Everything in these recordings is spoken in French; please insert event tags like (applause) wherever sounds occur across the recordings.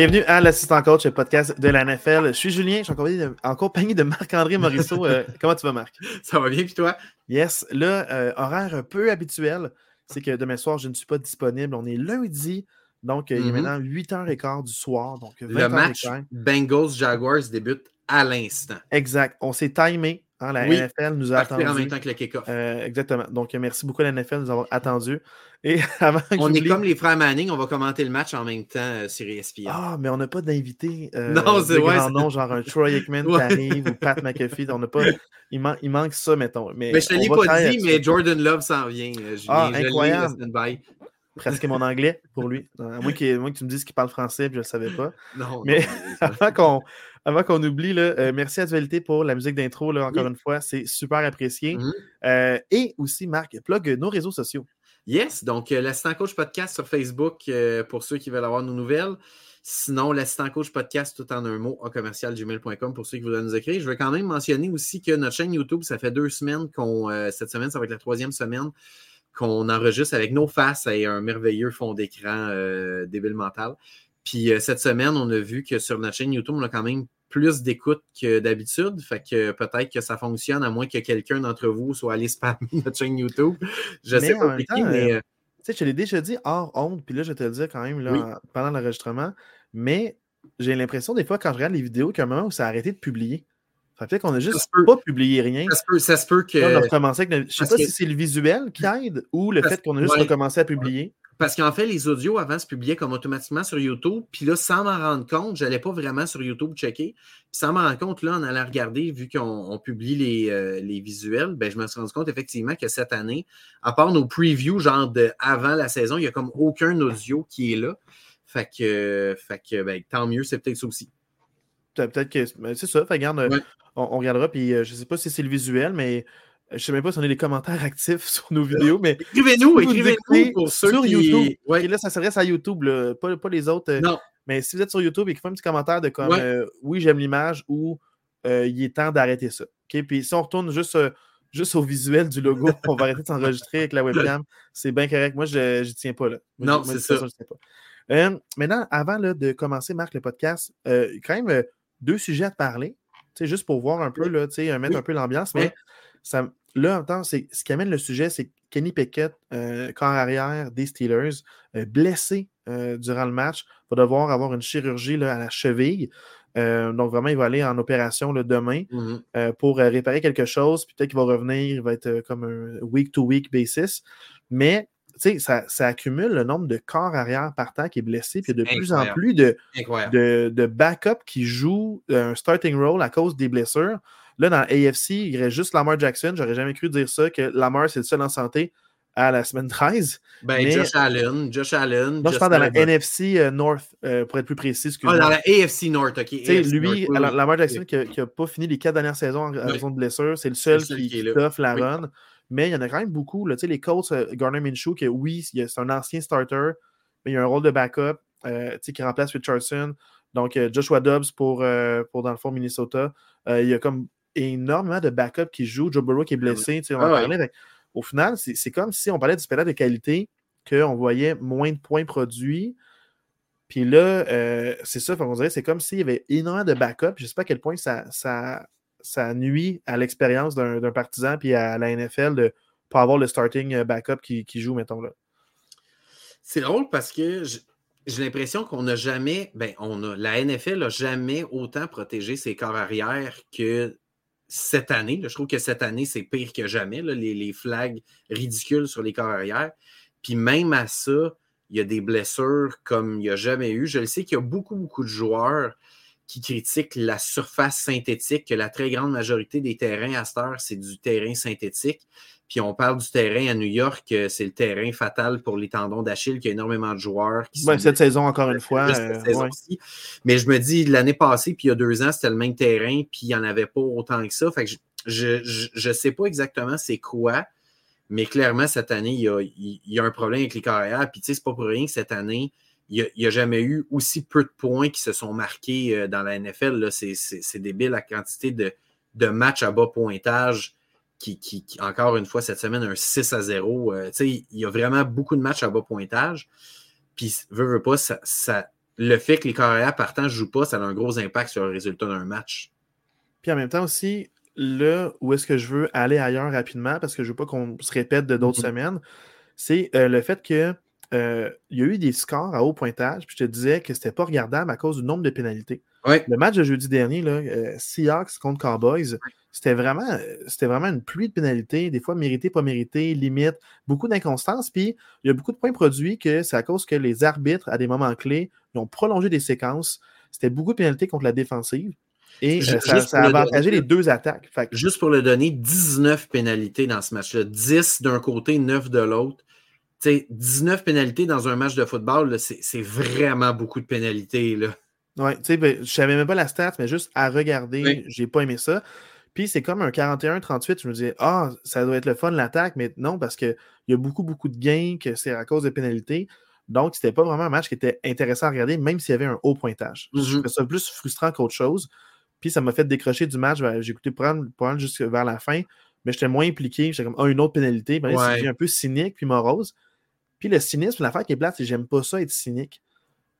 Bienvenue à l'assistant coach, le podcast de la NFL. Je suis Julien, je suis en compagnie de, Marc-André Morisseau. (laughs) Euh, comment tu vas, Marc? Ça va bien, puis toi? Yes. Là, euh, horaire un peu habituel, c'est que demain soir, je ne suis pas disponible. On est lundi, donc euh, il est mm-hmm. maintenant 8h15 du soir. Donc le match Bengals-Jaguars débute à l'instant. Exact. On s'est timé Hein, la NFL nous a attendu. en même temps que le kick euh, exactement. Donc, merci beaucoup à la NFL de nous avoir attendu. Et (laughs) avant on est comme les frères Manning, on va commenter le match en même temps euh, sur ESPN. Ah, mais on n'a pas d'invité. Euh, non, c'est vrai. nom, genre un Troy Aikman (laughs) qui arrive ou Pat McAfee. On n'a pas. Il, il, manque ça, mettons. Mais, mais je te l'ai pas dit, mais Jordan Love s'en vient. ah, incroyable. Presque mon anglais pour lui. Moi, (laughs) que tu me dises qu'il parle français, puis je ne le savais pas. Non. Mais avant qu'on avant qu'on oublie, là, euh, merci à Dualité pour la musique d'intro, encore une fois. C'est super apprécié. Mm-hmm. Euh, et aussi, Marc, plug nos réseaux sociaux. Yes, donc euh, l'assistant coach podcast sur Facebook pour ceux qui veulent avoir nos nouvelles. Sinon, l'assistant coach podcast tout en un mot à commercialgmail.com pour ceux qui voudraient nous écrire. Je vais quand même mentionner aussi que notre chaîne YouTube, ça fait deux semaines qu'on, cette semaine, ça va être la troisième semaine qu'on enregistre avec nos faces et un merveilleux fond d'écran débile mental. Puis euh, cette semaine, on a vu que sur notre chaîne YouTube, on a quand même plus d'écoute que d'habitude. Fait que peut-être que ça fonctionne, à moins que quelqu'un d'entre vous soit allé (laughs) spammer notre chaîne YouTube. Je sais pas mais. Euh, euh, tu sais, je l'ai déjà dit hors honte, puis là, je te le dire quand même là, pendant l'enregistrement. Mais j'ai l'impression, des fois, quand je regarde les vidéos, qu'à un moment où ça a arrêté de publier. Ça fait qu'on n'a juste pas publié rien. Ça se peut, ça se peut que. on a recommencé avec... Je sais pas si c'est le visuel qui aide ou le fait qu'on a juste recommencé à publier. Parce qu'en fait, les audios avant se publiaient comme automatiquement sur YouTube. Puis là, sans m'en rendre compte, je n'allais pas vraiment sur YouTube checker. Puis sans m'en rendre compte, là, en allant regarder, vu qu'on publie les, euh, les, visuels, ben, je me suis rendu compte effectivement que cette année, à part nos previews, genre de avant la saison, il n'y a comme aucun audio qui est là. Fait que, fait que ben, tant mieux, c'est peut-être ça aussi. Peut-être que c'est ça. Fait, regarde, on, on, regardera. Puis euh, je ne sais pas si c'est le visuel, mais je ne sais même pas si on a des commentaires actifs (laughs) sur nos vidéos, mais. Écrivez-nous, écrivez-nous pour ceux sur qui... YouTube. Et là, ça s'adresse à YouTube, pas, pas, les autres. Euh, non. Mais si vous êtes sur YouTube, écrivez un petit commentaire de comme euh, oui, j'aime l'image ou euh, il est temps d'arrêter ça. Puis si on retourne juste, juste au visuel du logo, (laughs) on va arrêter de s'enregistrer avec la webcam. C'est bien correct. Moi, je n'y tiens pas là. non, c'est ça. maintenant, avant là, de commencer, Marc, le podcast, quand même deux sujets à te parler. Juste pour voir un peu, là, mettre un peu l'ambiance. Mais ça, là, en c'est, ce qui amène le sujet, c'est Kenny Pickett, euh, corps arrière des Steelers, euh, blessé euh, durant le match, va devoir avoir une chirurgie là, à la cheville. donc, vraiment, il va aller en opération le demain mmh pour réparer quelque chose. Puis peut-être qu'il va revenir, il va être comme un week-to-week basis. Mais, tu sais, ça, ça, accumule le nombre de corps arrière partant qui est blessé. Puis il y a de plus en plus de, de, de backup qui jouent un starting role à cause des blessures. Là, dans AFC, il reste juste Lamar Jackson. J'aurais jamais cru dire ça, que Lamar, c'est le seul en santé à la semaine 13. Ben, Josh Allen, Josh Allen. Non, je parle dans la NFC euh, North, euh, pour être plus précis. Ah, dans la AFC North, OK. lui, Lamar Jackson, qui n'a pas fini les quatre dernières saisons en raison de blessure, c'est le seul qui, qui offre la run. Mais il y en a quand même beaucoup. Là. Les Colts, euh, Garner Minshew, qui, oui, c'est un ancien starter, mais il y a un rôle de backup qui remplace Richardson. Donc, Joshua Dobbs pour, pour, dans le fond, Minnesota. il y a comme énormément de backup qui jouent. Joe Burrow qui est ah blessé. On au final, c'est comme si on parlait du spectacle de qualité, qu'on voyait moins de points produits. Puis là, euh, c'est ça, on dirait c'est comme s'il y avait énormément de backup. Je ne sais pas à quel point ça, ça, ça nuit à l'expérience d'un partisan puis à la NFL de ne pas avoir le starting euh, backup qui, joue, mettons là. C'est drôle parce que j'ai l'impression qu'on n'a jamais, ben, on a, la NFL n'a jamais autant protégé ses corps arrière que cette année. je trouve que cette année, c'est pire que jamais, les, flags ridicules sur les corps arrière. Puis même à ça, il y a des blessures comme il n'y a jamais eu. Je le sais qu'il y a beaucoup, beaucoup de joueurs qui critiquent la surface synthétique, que la très grande majorité des terrains à cette heure, c'est du terrain synthétique. Puis on parle du terrain à New York, euh, c'est le terrain fatal pour les tendons d'Achille, qu'il y a énormément de joueurs qui sont. Cette saison, encore une fois. Euh, Mais je me dis, l'année passée, puis il y a deux ans, c'était le même terrain, puis il n'y en avait pas autant que ça. Fait que je ne sais pas exactement c'est quoi, mais clairement, cette année, il y a, il y a un problème avec les carrières. Puis tu sais, c'est pas pour rien que cette année, il n'y a, jamais eu aussi peu de points qui se sont marqués euh, dans la NFL. C'est débile la quantité de, de matchs à bas pointage qui, encore une fois, cette semaine, un 6 à 0. Euh, il y a vraiment beaucoup de matchs à bas pointage. Puis, veut, veut pas, ça, le fait que les carrières partant ne jouent pas, ça a un gros impact sur le résultat d'un match. Puis en même temps aussi, là où est-ce que je veux aller ailleurs rapidement, parce que je ne veux pas qu'on se répète de d'autres mm-hmm. semaines, c'est euh, le fait que euh, il y a eu des scores à haut pointage, puis je te disais que c'était pas regardable à cause du nombre de pénalités. Le match de jeudi dernier, là, euh, Seahawks contre Cowboys, c'était vraiment, c'était vraiment une pluie de pénalités, des fois méritées, pas méritées, limite, beaucoup d'inconstance. Puis il y a beaucoup de points produits que c'est à cause que les arbitres, à des moments clés, ont prolongé des séquences. C'était beaucoup de pénalités contre la défensive. Et euh, ça, a avantagé les deux attaques. Juste pour le donner, 19 pénalités dans ce match-là. 10 d'un côté, 9 de l'autre. 19 pénalités dans un match de football, c'est vraiment beaucoup de pénalités. Là. Ouais, tu sais, ben, je savais même pas la stat, mais juste à regarder, j'ai pas aimé ça. Puis c'est comme un 41-38, je me disais, ah, ça doit être le fun l'attaque, mais non, parce qu'il y a beaucoup, beaucoup de gains, que c'est à cause des pénalités. Donc, c'était pas vraiment un match qui était intéressant à regarder, même s'il y avait un haut pointage. Je mm-hmm. trouvais ça plus frustrant qu'autre chose. Puis ça m'a fait décrocher du match. J'ai écouté prendre, prendre jusqu'à vers la fin, mais j'étais moins impliqué. J'étais comme, ah, une autre pénalité. Ben, c'est un peu cynique puis morose. Puis le cynisme, l'affaire qui est plate, c'est que j'aime pas ça être cynique.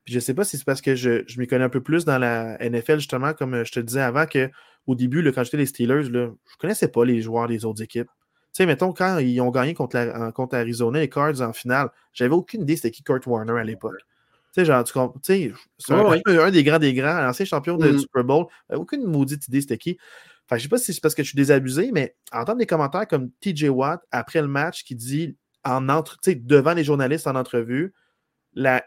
Puis je sais pas si c'est parce que je, je m'y connais un peu plus dans la NFL, justement, comme euh, je te disais avant, qu'au début, quand j'étais les Steelers, là, je connaissais pas les joueurs des autres équipes. Tu sais, mettons, quand ils ont gagné contre, la, contre Arizona, les Cards en finale, j'avais aucune idée c'était qui Kurt Warner à l'époque. Tu sais, genre, tu sais, c'est un, des grands des grands, ancien champion de mm. Super Bowl. Aucune maudite idée c'était qui. Enfin, je sais pas si c'est parce que je suis désabusé, mais entendre des commentaires comme TJ Watt après le match qui dit en entre, devant les journalistes en entrevue, la,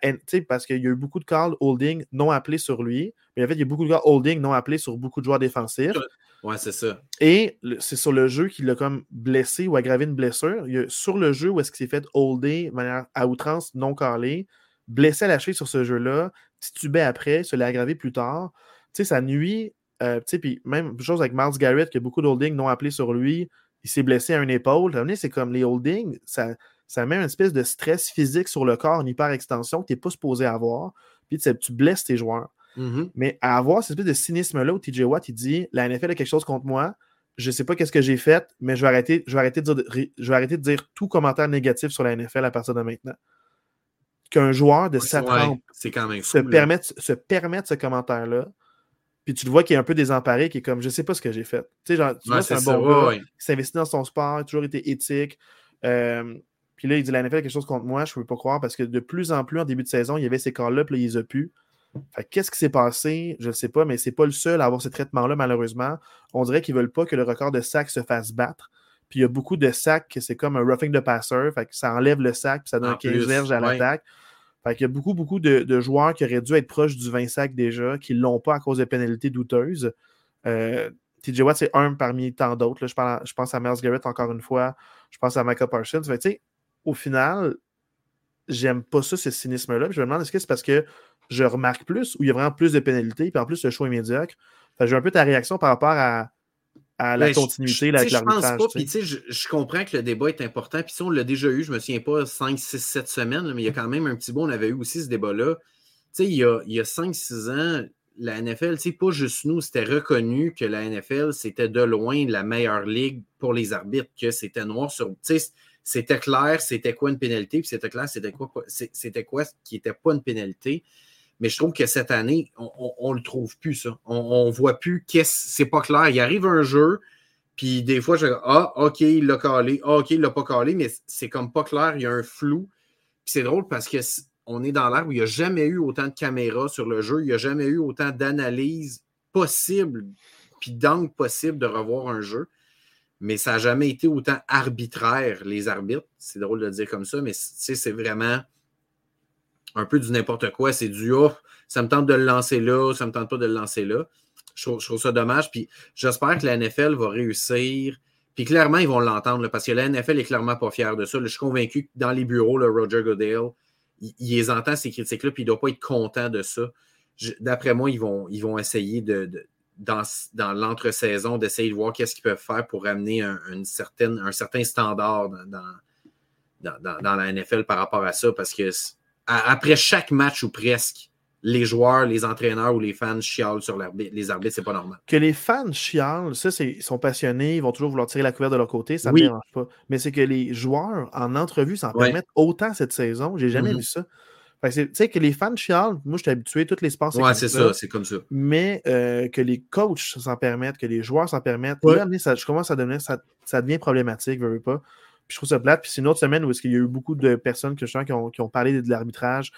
parce qu'il y a eu beaucoup de calls holding non appelés sur lui, mais en fait, il y a beaucoup de calls holding non appelés sur beaucoup de joueurs défensifs. Ouais, c'est ça. Et c'est sur le jeu qu'il a comme blessé ou aggravé une blessure. Il y a, sur le jeu où est-ce qu'il s'est fait holder de manière à outrance non callée, blessé à la cheville sur ce jeu-là, titubé après, se l'est aggravé plus tard. Tu sais, ça nuit. Euh, tu sais, puis même chose avec Miles Garrett, qui a beaucoup de holding non appelés sur lui, il s'est blessé à une épaule. C'est comme les holdings, ça, ça met une espèce de stress physique sur le corps, une hyper-extension que tu n'es pas supposé avoir. Puis tu blesses tes joueurs. Mm-hmm. Mais à avoir cette espèce de cynisme-là où TJ Watt, il dit La NFL a quelque chose contre moi, je ne sais pas qu'est-ce que j'ai fait, mais je vais, arrêter, je, vais arrêter de dire, je vais arrêter de dire tout commentaire négatif sur la NFL à partir de maintenant. Qu'un joueur de sa trempe se, permette, se permette ce commentaire-là, puis tu le vois qui est un peu désemparé, qui est comme je sais pas ce que j'ai fait. Tu sais, genre, tu vois, c'est un bon gars, qui s'investit dans son sport, a toujours été éthique. Euh, puis là, il dit la NFL a quelque chose contre moi, je ne peux pas croire parce que de plus en plus en début de saison, il y avait ces cas-là, puis là, il les a pu. Qu'est-ce qui s'est passé? Je ne sais pas, mais c'est pas le seul à avoir ce traitement-là, malheureusement. On dirait qu'ils ne veulent pas que le record de sacs se fasse battre. Puis il y a beaucoup de sacs que c'est comme un roughing de passeur. Fait que ça enlève le sac, puis ça donne 15 verges à l'attaque. Fait qu'il y a beaucoup, beaucoup de, joueurs qui auraient dû être proches du 20 sacs déjà, qui ne l'ont pas à cause de pénalités douteuses. Euh, TJ Watt, c'est un parmi tant d'autres. Je, je, pense à Miles Garrett encore une fois. Je pense à Michael Parsons. Fait, au final, j'aime pas ça, ce cynisme-là. Je me demande est-ce que c'est parce que je remarque plus ou il y a vraiment plus de pénalités, puis en plus le choix est médiocre? j'ai un peu ta réaction par rapport à, à la ben, continuité avec l'arbitrage. Je pense pas, je, je, comprends que le débat est important. Puis si on l'a déjà eu, je me souviens pas, 5, 6, 7 semaines, mais il y a quand même un petit bout, on avait eu aussi ce débat-là. Tu sais, il y a, il y a 5-6 ans, la NFL, tu sais, pas juste nous, c'était reconnu que la NFL, c'était de loin la meilleure ligue pour les arbitres, que c'était noir sur. C'était clair, c'était quoi une pénalité, puis c'était clair, c'était quoi, c'était quoi qui n'était pas une pénalité. Mais je trouve que cette année, on ne le trouve plus, ça. On ne voit plus qu'est-ce. C'est pas clair. Il arrive un jeu, puis des fois, je Ah, OK, il l'a calé. Ah, OK, il l'a pas calé, mais c'est comme pas clair. Il y a un flou. Puis c'est drôle parce que on est dans l'ère où il n'y a jamais eu autant de caméras sur le jeu. Il n'y a jamais eu autant d'analyses possibles, puis d'angles possibles de revoir un jeu mais ça n'a jamais été autant arbitraire, les arbitres. C'est drôle de dire comme ça, mais c'est vraiment un peu du n'importe quoi. C'est du oh, ça me tente de le lancer là, ça me tente pas de le lancer là. Je trouve, ça dommage. Puis j'espère que la NFL va réussir. Puis clairement, ils vont l'entendre parce que la NFL est clairement pas fière de ça. je suis convaincu que dans les bureaux, le Roger Goodale, il, les entend ces critiques-là, puis il ne doit pas être content de ça. D'après moi, ils vont, ils vont essayer de dans, dans l'entre-saison d'essayer de voir qu'est-ce qu'ils peuvent faire pour amener un, une certaine, un certain standard dans, dans, la NFL par rapport à ça. Parce que après chaque match ou presque, les joueurs, les entraîneurs ou les fans chialent sur les arbitres, c'est pas normal. Que les fans chialent, ça, ils sont passionnés, ils vont toujours vouloir tirer la couverture de leur côté, ça ne me dérange pas. Mais c'est que les joueurs, en entrevue, s'en permettent autant cette saison, j'ai jamais mm-hmm. vu ça Tu sais, que les fans chialent, moi, je suis habitué, tous les sports, Ouais, c'est ça, c'est comme ça. Mais euh, que les coachs s'en permettent, que les joueurs s'en permettent, là, ça, je commence à devenir, ça, ça devient problématique, veux, veux pas. Puis je trouve ça plate. Puis c'est une autre semaine où il y a eu beaucoup de personnes que je sens qui ont, qui ont parlé de l'arbitrage.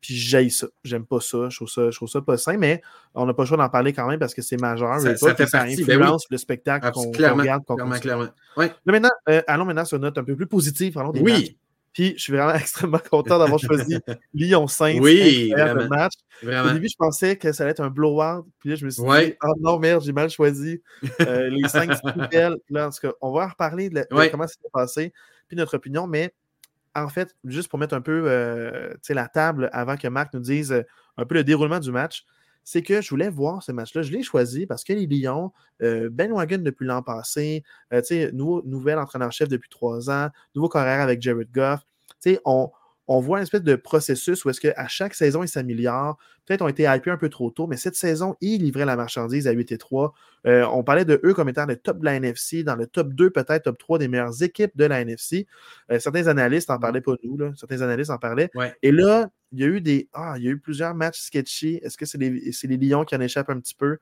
Puis j'aille ça. J'aime pas ça. Je trouve ça, je trouve ça pas sain, mais on n'a pas le choix d'en parler quand même parce que c'est majeur. Ça, ça, fait ça ben influence le spectacle qu'on regarde. clairement, clairement. Ouais. Là, maintenant, euh, allons maintenant sur une note un peu plus positive. Des oui. Puis je suis vraiment (laughs) extrêmement content d'avoir choisi (laughs) Lyon Saints. Oui, vraiment. match. Au début, je pensais que ça allait être un blowout. Puis là, je me suis dit, oh non, merde, j'ai mal choisi. Euh, les (laughs) Saints, c'est Là, en on va en reparler de, comment ça s'est passé, puis notre opinion, mais en fait, juste pour mettre un peu euh, la table avant que Marc nous dise euh, un peu le déroulement du match, c'est que je voulais voir ce match-là. Je l'ai choisi parce que les Lions, euh, Ben Wagon depuis l'an passé, nouveau, nouvel entraîneur-chef depuis trois ans, nouveau carrière avec Jared Goff. On, on voit une espèce de processus où est-ce qu'à chaque saison, il s'améliore. Peut-être ont été hypés un peu trop tôt, mais cette saison, ils livraient la marchandise à 8 et 3. Euh, on parlait de eux comme étant le top de la NFC, dans le top 2, peut-être top 3 des meilleures équipes de la NFC. Euh, certains analystes en parlaient pas nous, là. certains analystes en parlaient. Et là, il y a eu des. Ah, il y a eu plusieurs matchs sketchy. Est-ce que c'est les, les Lions qui en échappent un petit peu?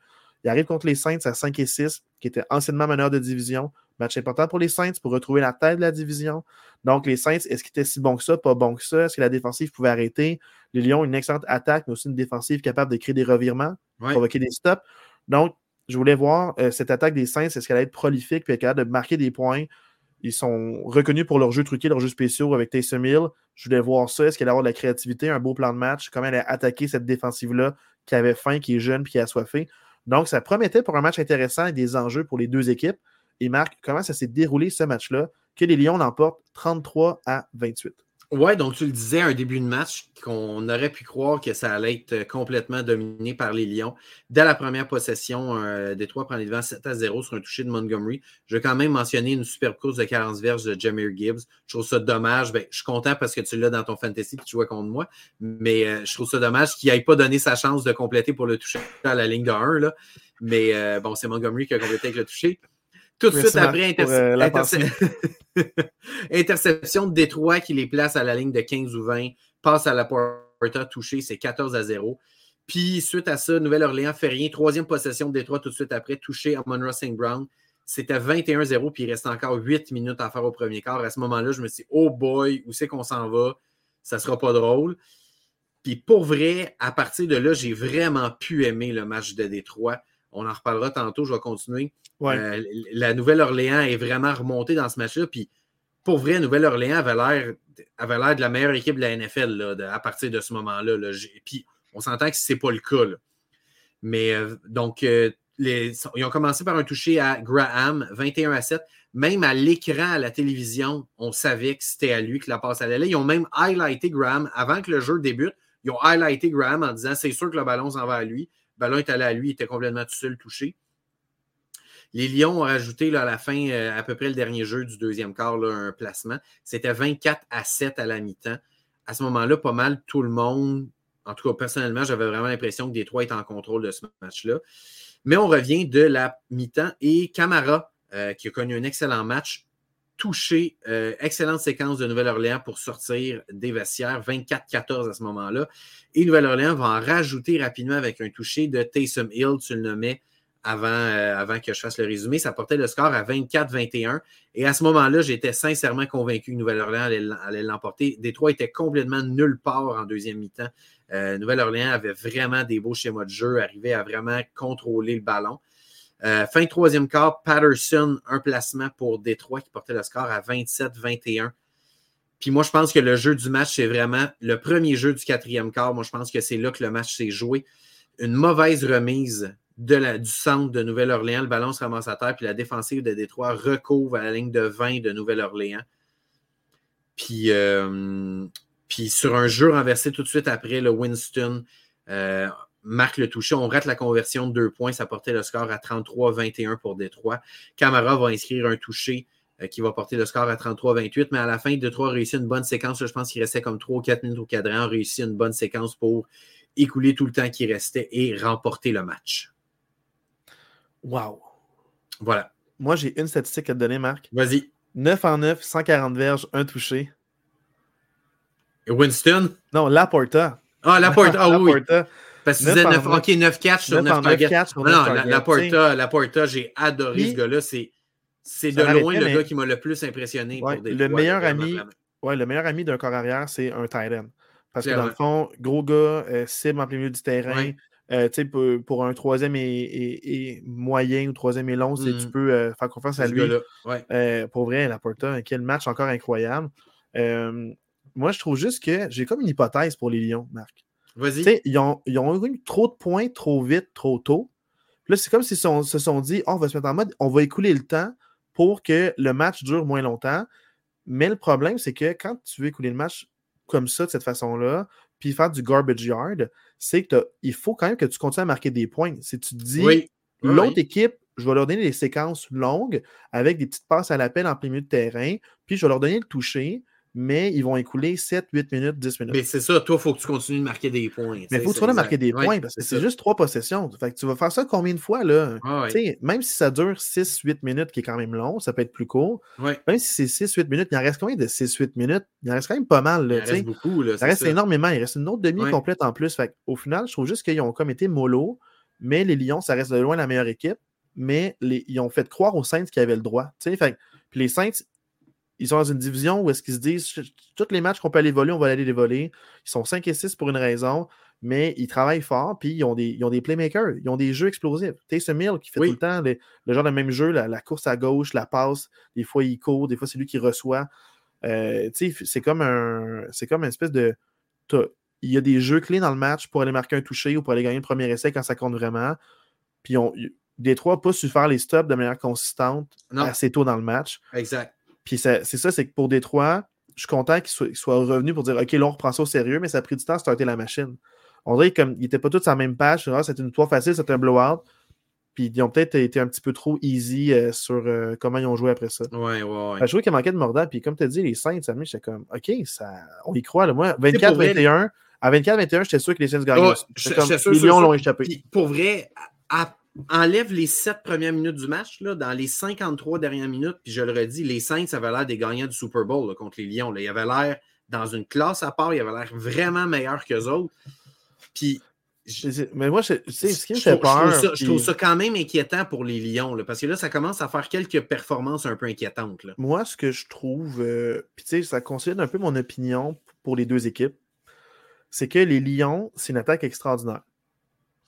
Il arrive contre les Saints à 5 et 6, qui étaient anciennement meneurs de division. Match important pour les Saints pour retrouver la tête de la division. Donc, les Saints, est-ce qu'ils étaient si bons que ça, pas bons que ça? Est-ce que la défensive pouvait arrêter? Les Lions, une excellente attaque, mais aussi une défensive capable de créer des revirements, provoquer des stops. Donc, je voulais voir euh, cette attaque des Saints, est-ce qu'elle allait être prolifique, puis être capable de marquer des points? Ils sont reconnus pour leur jeu truqué, leur jeu spéciaux avec Taysom Hill. Je voulais voir ça. Est-ce qu'elle allait avoir de la créativité, un beau plan de match? Comment elle allait attaquer cette défensive-là qui avait faim, qui est jeune, puis qui a assoiffé? Donc, ça promettait pour un match intéressant et des enjeux pour les deux équipes. Et Marc, comment ça s'est déroulé ce match-là, que les Lions l'emportent 33 à 28? Ouais, donc tu le disais, un début de match qu'on aurait pu croire que ça allait être complètement dominé par les Lions. Dès la première possession, euh, Détroit prend les devants 7 à 0 sur un toucher de Montgomery. Je vais quand même mentionner une superbe course de 40 verges de Jameer Gibbs. Je trouve ça dommage. Ben, je suis content parce que tu l'as dans ton fantasy et tu joues contre moi. Mais euh, je trouve ça dommage qu'il n'aille pas donné sa chance de compléter pour le toucher à la ligne de 1. Là. Mais euh, bon, c'est Montgomery qui a complété avec le toucher. Tout de suite après, euh, (laughs) interception de Détroit qui les place à la ligne de 15 ou 20, passe à la porta touché, c'est 14 à 0. Puis, suite à ça, Nouvelle-Orléans fait rien. Troisième possession de Détroit tout de suite après, touché à Monroe St. Brown. C'était 21-0, puis il reste encore 8 minutes à faire au premier quart. À ce moment-là, je me suis dit, oh boy, où c'est qu'on s'en va? Ça sera pas drôle. Puis pour vrai, à partir de là, j'ai vraiment pu aimer le match de Détroit. On en reparlera tantôt, je vais continuer. Euh, la Nouvelle-Orléans est vraiment remontée dans ce match-là. Puis pour vrai, Nouvelle-Orléans avait l'air, avait l'air de la meilleure équipe de la NFL à partir de ce moment-là. Puis on s'entend que ce n'est pas le cas. Mais euh, donc, euh, ils ont commencé par un toucher à Graham, 21 à 7. Même à l'écran, à la télévision, on savait que c'était à lui que la passe allait là. Ils ont même highlighté Graham avant que le jeu débute. Ils ont highlighté Graham en disant c'est sûr que le ballon s'en va à lui. Ballon est allé à lui, il était complètement tout seul touché. Les Lions ont rajouté à la fin, euh, à peu près le dernier jeu du deuxième quart, un placement. C'était 24 à 7 à la mi-temps. À ce moment-là, pas mal tout le monde, en tout cas personnellement, j'avais vraiment l'impression que Détroit était en contrôle de ce match-là. Mais on revient de la mi-temps et Camara, euh, qui a connu un excellent match, touché, euh, excellente séquence de Nouvelle-Orléans pour sortir des vestiaires, 24-14 à ce moment-là. Et Nouvelle-Orléans va en rajouter rapidement avec un touché de Taysom Hill, tu le nommais, avant, euh, avant que je fasse le résumé. Ça portait le score à 24-21. Et à ce moment-là, j'étais sincèrement convaincu que Nouvelle-Orléans allait, l'emporter. Détroit était complètement nulle part en deuxième mi-temps. Euh, Nouvelle-Orléans avait vraiment des beaux schémas de jeu, arrivait à vraiment contrôler le ballon. Euh, fin troisième quart, Patterson, un placement pour Détroit qui portait le score à 27-21. Puis moi, je pense que le jeu du match, c'est vraiment le premier jeu du quatrième quart. Moi, je pense que c'est là que le match s'est joué. Une mauvaise remise du centre de Nouvelle-Orléans. Le ballon se ramasse à terre, puis la défensive de Détroit recouvre à la ligne de 20 de Nouvelle-Orléans. Puis, euh, puis sur un jeu renversé tout de suite après, le Winston euh, marque le toucher. On rate la conversion de deux points. Ça portait le score à 33-21 pour Détroit. Camara va inscrire un toucher euh, qui va porter le score à 33-28. Mais à la fin, Détroit réussit une bonne séquence. je pense qu'il restait comme 3 ou 4 minutes au cadran. réussit une bonne séquence pour écouler tout le temps qui restait et remporter le match. Wow. Voilà. Moi, j'ai une statistique à te donner, Marc. Vas-y. 9 en 9, 140 verges, un touché. Winston? Non, Laporta. Ah, Laporta, ah oui. Parce que tu disais 9, OK, 9 catch sur 9, 9 targets. non, non, Laporta, Laporta j'ai adoré ce gars-là. C'est de loin le gars qui m'a le plus impressionné. Ouais, pour des le, meilleur ami, ouais, le meilleur ami d'un corps arrière, c'est un tight end. Parce que dans le fond, gros gars, euh, cible en plein milieu du terrain. Euh, pour, pour, un troisième et, et, moyen ou troisième et long, tu mmh. peux euh, faire confiance à lui. Ouais. pour vrai, Laporta, quel match encore incroyable. moi, je trouve juste que j'ai comme une hypothèse pour les Lions, Marc. Vas-y. Ils ont, ils ont eu trop de points trop vite, trop tôt. Là, c'est comme s'ils se sont dit oh, on va se mettre en mode, on va écouler le temps pour que le match dure moins longtemps. Mais le problème, c'est que quand tu veux écouler le match comme ça, de cette façon-là, puis faire du garbage yard, c'est qu'il faut quand même que tu continues à marquer des points. Si tu te dis, l'autre équipe, je vais leur donner des séquences longues avec des petites passes à l'appel en plein milieu de terrain, puis je vais leur donner le toucher, mais ils vont écouler 7, 8 minutes, 10 minutes. Mais c'est ça, toi, il faut que tu continues de marquer des points. Mais il faut que tu continues de marquer des points parce que c'est juste trois possessions. Fait que tu vas faire ça combien de fois, là? Ah même si ça dure 6, 8 minutes, qui est quand même long, ça peut être plus court. Même si c'est 6, 8 minutes, il en reste combien de 6, 8 minutes? Il en reste quand même pas mal. Là, il en reste beaucoup. Là, ça reste énormément. Il reste une autre demi complète en plus. Fait au final, je trouve juste qu'ils ont comme été mollo, mais les Lions, ça reste de loin la meilleure équipe. Mais les, ils ont fait croire aux Saints qu'ils avaient le droit. Fait, puis les Saints, ils sont dans une division où est-ce qu'ils se disent tous les matchs qu'on peut aller voler, on va aller les voler. Ils sont 5 et 6 pour une raison, mais ils travaillent fort, puis ils ont des, ils ont des playmakers, ils ont des jeux explosifs. Taysom Mill qui fait tout le temps le genre de même jeu, la, course à gauche, la passe, des fois il court, des fois c'est lui qui reçoit. Euh, c'est comme un. C'est comme une espèce de. Il y a des jeux clés dans le match pour aller marquer un toucher ou pour aller gagner le premier essai quand ça compte vraiment. Puis on, Détroit n'a pas su faire les stops de manière consistante assez tôt dans le match. Exact. Puis c'est ça, c'est que pour Détroit, je suis content qu'ils soient, revenus pour dire OK, là, on reprend ça au sérieux, mais ça a pris du temps à starter la machine. On dirait qu'ils n'étaient pas tous sur la même page. C'était une victoire facile, c'était un blowout. Puis ils ont peut-être été un petit peu trop easy euh, sur euh, comment ils ont joué après ça. Ouais, ouais, ouais. je trouvais qu'il manquait de mordant. Puis comme tu as dit, les Saints, ça j'étais comme OK, ça, on y croit. Là. Moi, 24-21, à 24-21, j'étais sûr que les Saints gagnaient. Oh, les Lions l'ont échappé. pour vrai, à enlève les sept premières minutes du match, là, dans les 53 dernières minutes, puis je le redis, les Saints avaient l'air des gagnants du Super Bowl contre les Lions. Là. Ils avaient l'air dans une classe à part, ils avaient l'air vraiment meilleurs qu'eux autres. Puis. mais moi, c'est ce qui me fait peur. Je trouve, ça, quand même inquiétant pour les Lions, là, parce que là, ça commence à faire quelques performances un peu inquiétantes. Là. Moi, ce que je trouve, euh, puis tu sais, ça considère un peu mon opinion pour les deux équipes, c'est que les Lions, c'est une attaque extraordinaire.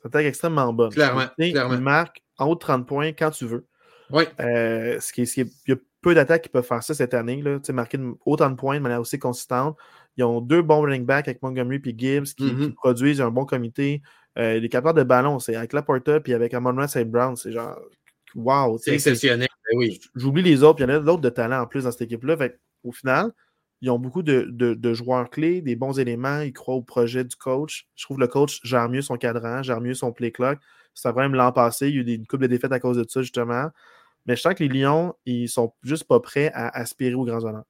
C'est attaque extrêmement bonne. Clairement. clairement. marque en haut de 30 points quand tu veux. Oui. Euh, ce qui, ce il y a peu d'attaques qui peuvent faire ça cette année. Là. Marquer autant de points de manière aussi consistante. Ils ont deux bons running backs avec Montgomery et Gibbs qui, mm-hmm. produisent un bon comité. Euh, les capteurs de ballon, c'est avec Laporta et avec Amon Ross et Brown. C'est genre wow. C'est exceptionnel. Ben oui. J'oublie les autres. Il y en a d'autres de talent en plus dans cette équipe-là. Au final, ils ont beaucoup de, joueurs clés, des bons éléments. Ils croient au projet du coach. Je trouve que le coach gère mieux son cadran, gère mieux son play clock. C'est un problème l'an passé. Il y a eu une couple de défaites à cause de ça, justement. Mais je sens que les Lions, ils sont juste pas prêts à aspirer aux grands honneurs.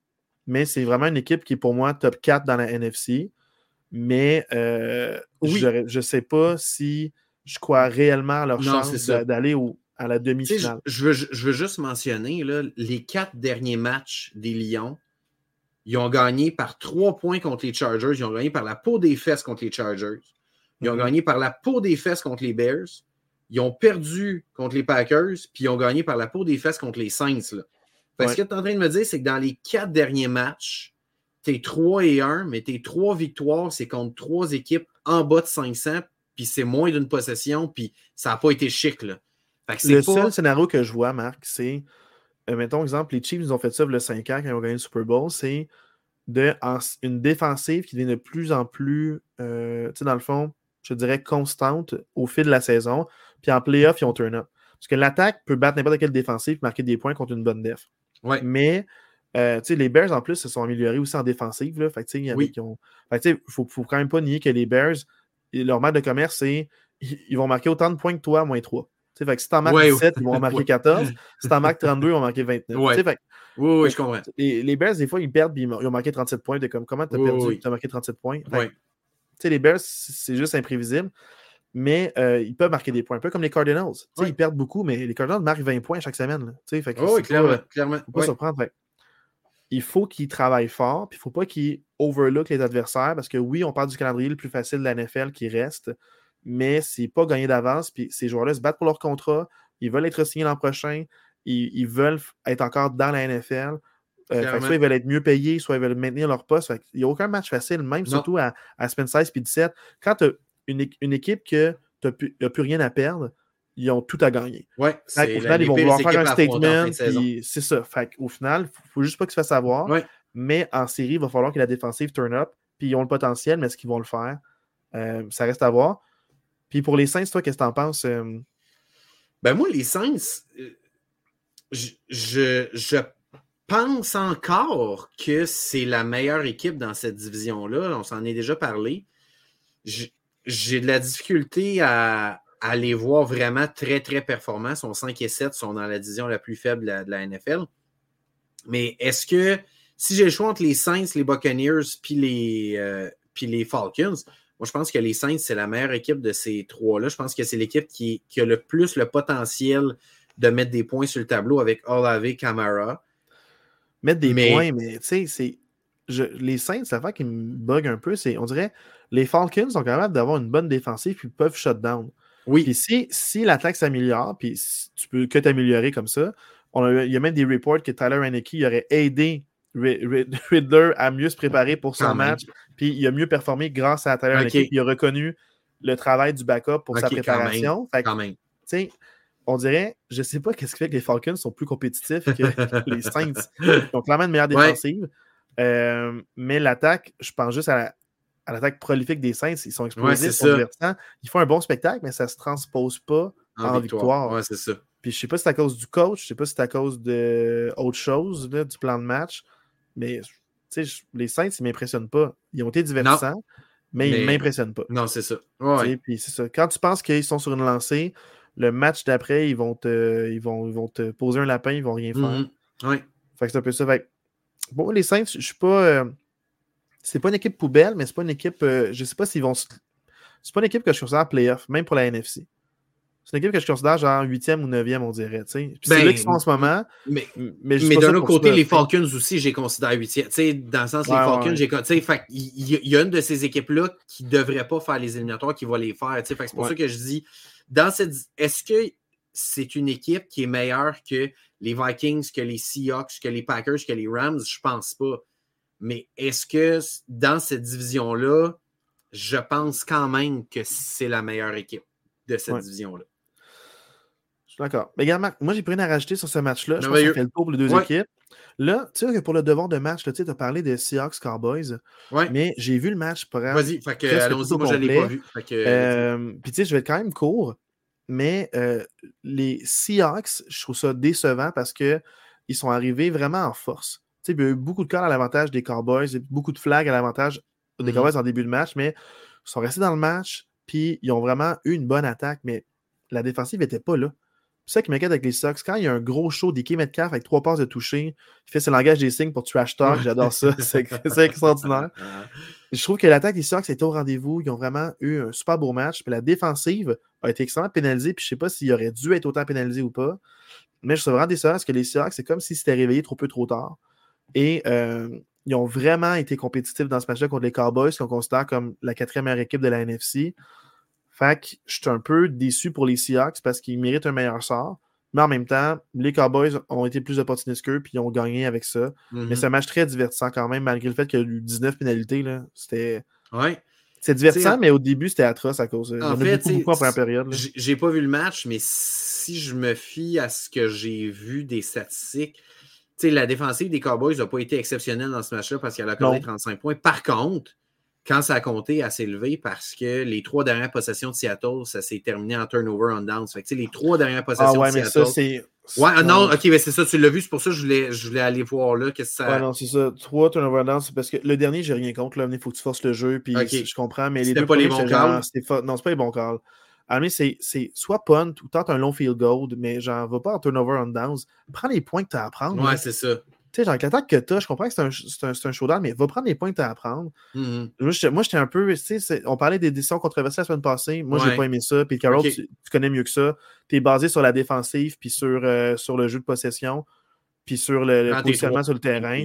Mais c'est vraiment une équipe qui est pour moi top 4 dans la NFC. Mais euh, je ne sais pas si je crois réellement à leur chance d'aller à la demi-finale. Je, veux, je, veux, juste mentionner là, les quatre derniers matchs des Lions ils ont gagné par trois points contre les Chargers. Ils ont gagné par la peau des fesses contre les Chargers. Ils ont mhm. gagné par la peau des fesses contre les Bears. Ils ont perdu contre les Packers. Puis ils ont gagné par la peau des fesses contre les Saints. Là. Ce que tu es en train de me dire, c'est que dans les quatre derniers matchs, tu es 3 et 1, mais tes trois victoires, c'est contre trois équipes en bas de 500. Puis c'est moins d'une possession. Puis ça n'a pas été chic. Là. le seul scénario que je vois, Marc, c'est mettons exemple, les Chiefs ont fait ça le 5 ans quand ils ont gagné le Super Bowl, c'est de, une défensive qui devient de plus en plus, euh, tu sais, dans le fond, je dirais constante au fil de la saison. Puis en playoff, ils ont turn up. Parce que l'attaque peut battre n'importe quelle défensive marquer des points contre une bonne def. Ouais. Mais euh, les Bears, en plus, se sont améliorés aussi en défensive. Là. Fait que, ne faut, faut, quand même pas nier que les Bears, leur match de commerce, c'est ils vont marquer autant de points que toi, moins 3. Fait que si t'en marques 17, ils vont en marquer (laughs) 14. Si t'en marques 32, ils vont marquer 29. Ouais. Fait, oui, oui, je comprends. Les, les, Bears, des fois, ils perdent, ils ont marqué 37 points. De comme, comment t'as perdu? T'as marqué 37 points? Fait, les Bears, c'est juste imprévisible. Mais euh, ils peuvent marquer des points, un peu comme les Cardinals. Ils perdent beaucoup, mais les Cardinals marquent 20 points chaque semaine. Fait que oui, clairement. Pas, clairement. pas surprendre. il faut qu'ils travaillent fort, puis il ne faut pas qu'ils overlook les adversaires, parce que oui, on parle du calendrier le plus facile de la NFL qui reste, mais c'est pas gagné d'avance, puis ces joueurs-là se battent pour leur contrat, ils veulent être signés l'an prochain, ils, veulent être encore dans la NFL. Euh, soit ils veulent être mieux payés, soit ils veulent maintenir leur poste. il n'y a aucun match facile, même surtout à, à semaine 16 puis 17. Quand tu as une, équipe que tu n'as plus, rien à perdre, ils ont tout à gagner. Ouais, au final, ils vont vouloir faire un statement. C'est ça. Fait au final, il ne faut juste pas que se fasse savoir. Mais en série, il va falloir que la défensive turn up. Puis ils ont le potentiel, mais est-ce qu'ils vont le faire? Euh, ça reste à voir. Puis pour les Saints, toi, qu'est-ce que tu en penses? Euh? Ben moi, les Saints, euh, je, je, pense encore que c'est la meilleure équipe dans cette division-là. On s'en est déjà parlé. J'ai de la difficulté à, les voir vraiment très, très performants. Ils sont 5 et 7, sont dans la division la plus faible de la, NFL. Mais est-ce que si j'ai le choix entre les Saints, les Buccaneers puis les, puis les Falcons, moi, je pense que les Saints, c'est la meilleure équipe de ces trois-là. Je pense que c'est l'équipe qui, a le plus le potentiel de mettre des points sur le tableau avec Olave Camara. Mettre des points, mais tu sais, c'est. les Saints, la fois qui me bug un peu, c'est on dirait les Falcons sont capables d'avoir une bonne défensive puis peuvent shut down. Oui. Puis si, si l'attaque s'améliore, puis tu peux que t'améliorer comme ça, il y a même des reports que Tyler Haneke aurait aidé (laughs) Riddler a mieux se préparer pour son match, puis il a mieux performé grâce à Tyler okay. Il a reconnu le travail du backup pour sa préparation. On dirait, je ne sais pas qu'est-ce qui fait que les Falcons sont plus compétitifs que (laughs) les Saints. Ils ont clairement une meilleure défensive. Euh, mais l'attaque, je pense juste à l'attaque prolifique des Saints. Ils sont explosifs, ils font un bon spectacle, mais ça ne se transpose pas en, victoire. c'est ça. Puis je sais pas si c'est à cause du coach, je sais pas si c'est à cause d'autre chose, du plan de match. Mais les Saints, ils ne m'impressionnent pas. Ils ont été divertissants, mais, ils ne m'impressionnent pas. Non, c'est ça. Puis c'est ça. Quand tu penses qu'ils sont sur une lancée, le match d'après, ils vont te, ils vont, vont te poser un lapin, ils vont rien faire. Mm-hmm. Oui. Fait que c'est un peu ça. bon, les Saints, je suis pas. Euh, c'est pas une équipe poubelle, mais c'est pas une équipe. Euh, je sais pas s'ils vont. C'est pas une équipe que je considère playoff, même pour la NFC. C'est une équipe que je considère genre 8e ou 9e, on dirait. c'est là ben, qu'ils sont en ce moment. Mais, mais, d'un autre côté, les Falcons aussi, j'ai considère 8e. Dans le sens, les Falcons, j'ai il y, a une de ces équipes-là qui ne devrait pas faire les éliminatoires, qui va les faire. c'est pour ça que je dis, dans cette. Est-ce que c'est une équipe qui est meilleure que les Vikings, que les Seahawks, que les Packers, que les Rams? Je pense pas. Mais est-ce que dans cette division-là, je pense quand même que c'est la meilleure équipe de cette division-là? D'accord. Mais regarde, moi, j'ai pris rien à rajouter sur ce match-là. Je pense qu'on fait le tour pour les deux équipes. Là, tu sais que pour le devoir de match, tu as parlé des Seahawks Cowboys. Ouais. Mais j'ai vu le match. Vas-y, allons-y, moi, je ne l'ai pas vu. Euh, puis, tu sais, je vais être quand même court. Mais euh, les Seahawks, je trouve ça décevant parce qu'ils sont arrivés vraiment en force. Tu sais, il y a eu beaucoup de cas à l'avantage des Cowboys, beaucoup de flags à l'avantage des mm-hmm. Cowboys en début de match, mais ils sont restés dans le match, puis ils ont vraiment eu une bonne attaque, mais la défensive n'était pas là. C'est ça qui m'inquiète avec les Sox. Quand il y a un gros show d'Ike Metcalf avec trois passes de toucher, il fait ce langage des signes pour trash talk. J'adore ça. (laughs) C'est extraordinaire. Je trouve que l'attaque des Sox est au rendez-vous. Ils ont vraiment eu un super beau match. Puis la défensive a été extrêmement pénalisée. Puis je ne sais pas s'il aurait dû être autant pénalisé ou pas. Mais je suis vraiment déçu parce que les Seahawks, c'est comme s'ils s'étaient réveillés trop peu trop tard. Et euh, ils ont vraiment été compétitifs dans ce match-là contre les Cowboys, qu'on considère comme la quatrième meilleure équipe de la NFC. Fait que je suis un peu déçu pour les Seahawks parce qu'ils méritent un meilleur sort. Mais en même temps, les Cowboys ont été plus opportunistes qu'eux puis ils ont gagné avec ça. Mais mhm. c'est un match très divertissant quand même, malgré le fait qu'il y a eu 19 pénalités. C'était. Ouais. C'est divertissant, mais au début, c'était atroce à cause. En fait, beaucoup, beaucoup en première période. J'ai pas vu le match, mais si je me fie à ce que j'ai vu des statistiques, la défensive des Cowboys n'a pas été exceptionnelle dans ce match-là parce qu'elle a accordé 35 points. Par contre, quand ça a compté, elle s'est levée parce que les trois dernières possessions de Seattle, ça s'est terminé en turnover on downs. Fait que, les trois dernières possessions ah ouais, mais Ça, c'est... Ouais, ah non, ok, mais c'est ça, tu l'as vu, c'est pour ça que je voulais, je voulais aller voir là. Qu'est-ce que ça. Ouais, non, c'est ça. Trois turnover on downs, c'est parce que le dernier, j'ai rien contre. Là, il faut que tu forces le jeu, puis je comprends, mais les deux. pas les bons calls. Non, c'est pas les bons calls. Alors, c'est soit punt ou tente un long field goal, mais genre, va pas en turnover on downs. Prends les points que tu as à prendre. Ouais, c'est ça. Tu sais, genre, l'attaque que tu as, je comprends que c'est un, un, un, showdown, mais va prendre les points que tu as à prendre. Mm-hmm. Moi, j'étais un peu. On parlait des décisions controversées la semaine passée. Moi, j'ai pas aimé ça. Puis, Carol, tu, connais mieux que ça. Tu es basé sur la défensive, puis sur, euh, sur le jeu de possession, puis sur le, positionnement sur le terrain.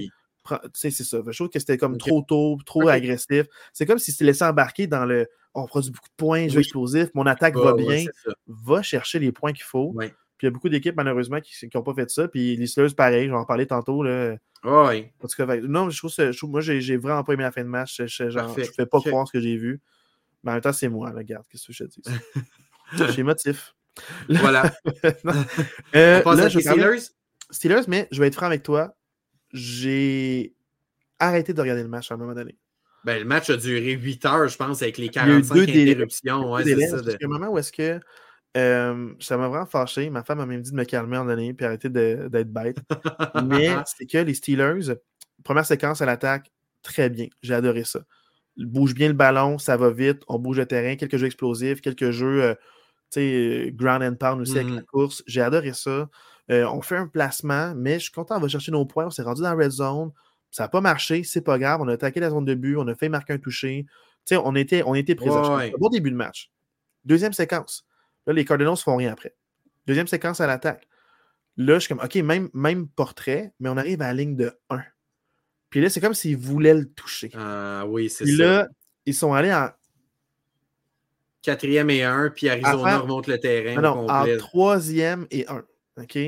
c'est ça. Je trouve que c'était comme trop tôt, trop agressif. C'est comme si tu laissé embarquer dans le on produit beaucoup de points, jeu explosif, mon attaque va bien. va chercher les points qu'il faut. Puis il y a beaucoup d'équipes, malheureusement, qui n'ont pas fait ça. Puis les Steelers, pareil, j'en parlais tantôt. Là. oui. non, je trouve, que moi, j'ai vraiment pas aimé la fin de match. Je ne fais pas croire ce que j'ai vu. Mais en même temps, c'est moi, regarde, qu'est-ce que je te dis? (laughs) J'ai motif. Voilà. (laughs) euh, là, je Steelers? Steelers, mais je vais être franc avec toi. J'ai arrêté de regarder le match à un moment donné. Ben, le match a duré 8 heures, je pense, avec les 45 interruptions. Ouais, c'est ça. Moment où est-ce que euh, ça m'a vraiment fâché. Ma femme m'a même dit de me calmer en donné puis arrêter d'être bête. Mais (laughs) c'est que les Steelers, première séquence à l'attaque, très bien. J'ai adoré ça. Bouge bien le ballon, ça va vite, on bouge le terrain, quelques jeux explosifs, quelques jeux euh, sais, ground and pound aussi avec la mmh course. J'ai adoré ça. Euh, on fait un placement, mais je suis content, on va chercher nos points. On s'est rendu dans la red zone. Ça n'a pas marché, c'est pas grave. On a attaqué la zone de but, on a fait marquer un toucher. sais, on était, on était présents. Bon début de match. Deuxième séquence. Là, les Cardinals font rien après. Deuxième séquence à l'attaque. Là, je suis comme, OK, même, même portrait, mais on arrive à la ligne de 1. Puis là, c'est comme s'ils voulaient le toucher. Ah oui, c'est ça. Puis là, ils sont allés en quatrième et un, puis Arizona remonte le terrain. Non, en troisième et un. OK?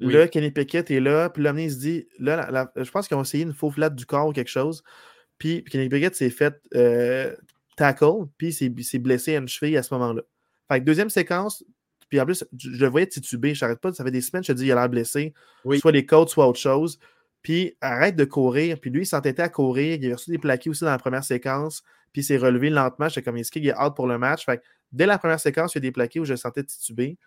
Là, Kenny Pickett est là, puis là, il se dit, là, je pense qu'ils ont essayé une faux flat du corps ou quelque chose. Puis, Kenny Pickett s'est fait euh, tackle, puis s'est blessé à une cheville à ce moment-là. Fait que deuxième séquence, puis en plus, je, le voyais titubé, je n'arrête pas, ça fait des semaines, je te dis, il a l'air blessé. Soit les côtes, soit autre chose. Puis arrête de courir. Puis lui, il s'entêtait à courir. Il a reçu des plaqués aussi dans la première séquence. Puis il s'est relevé lentement. J'étais comme, est-ce qu'il est out pour le match? Fait dès la première séquence, il y a des plaqués où je le sentais tituber.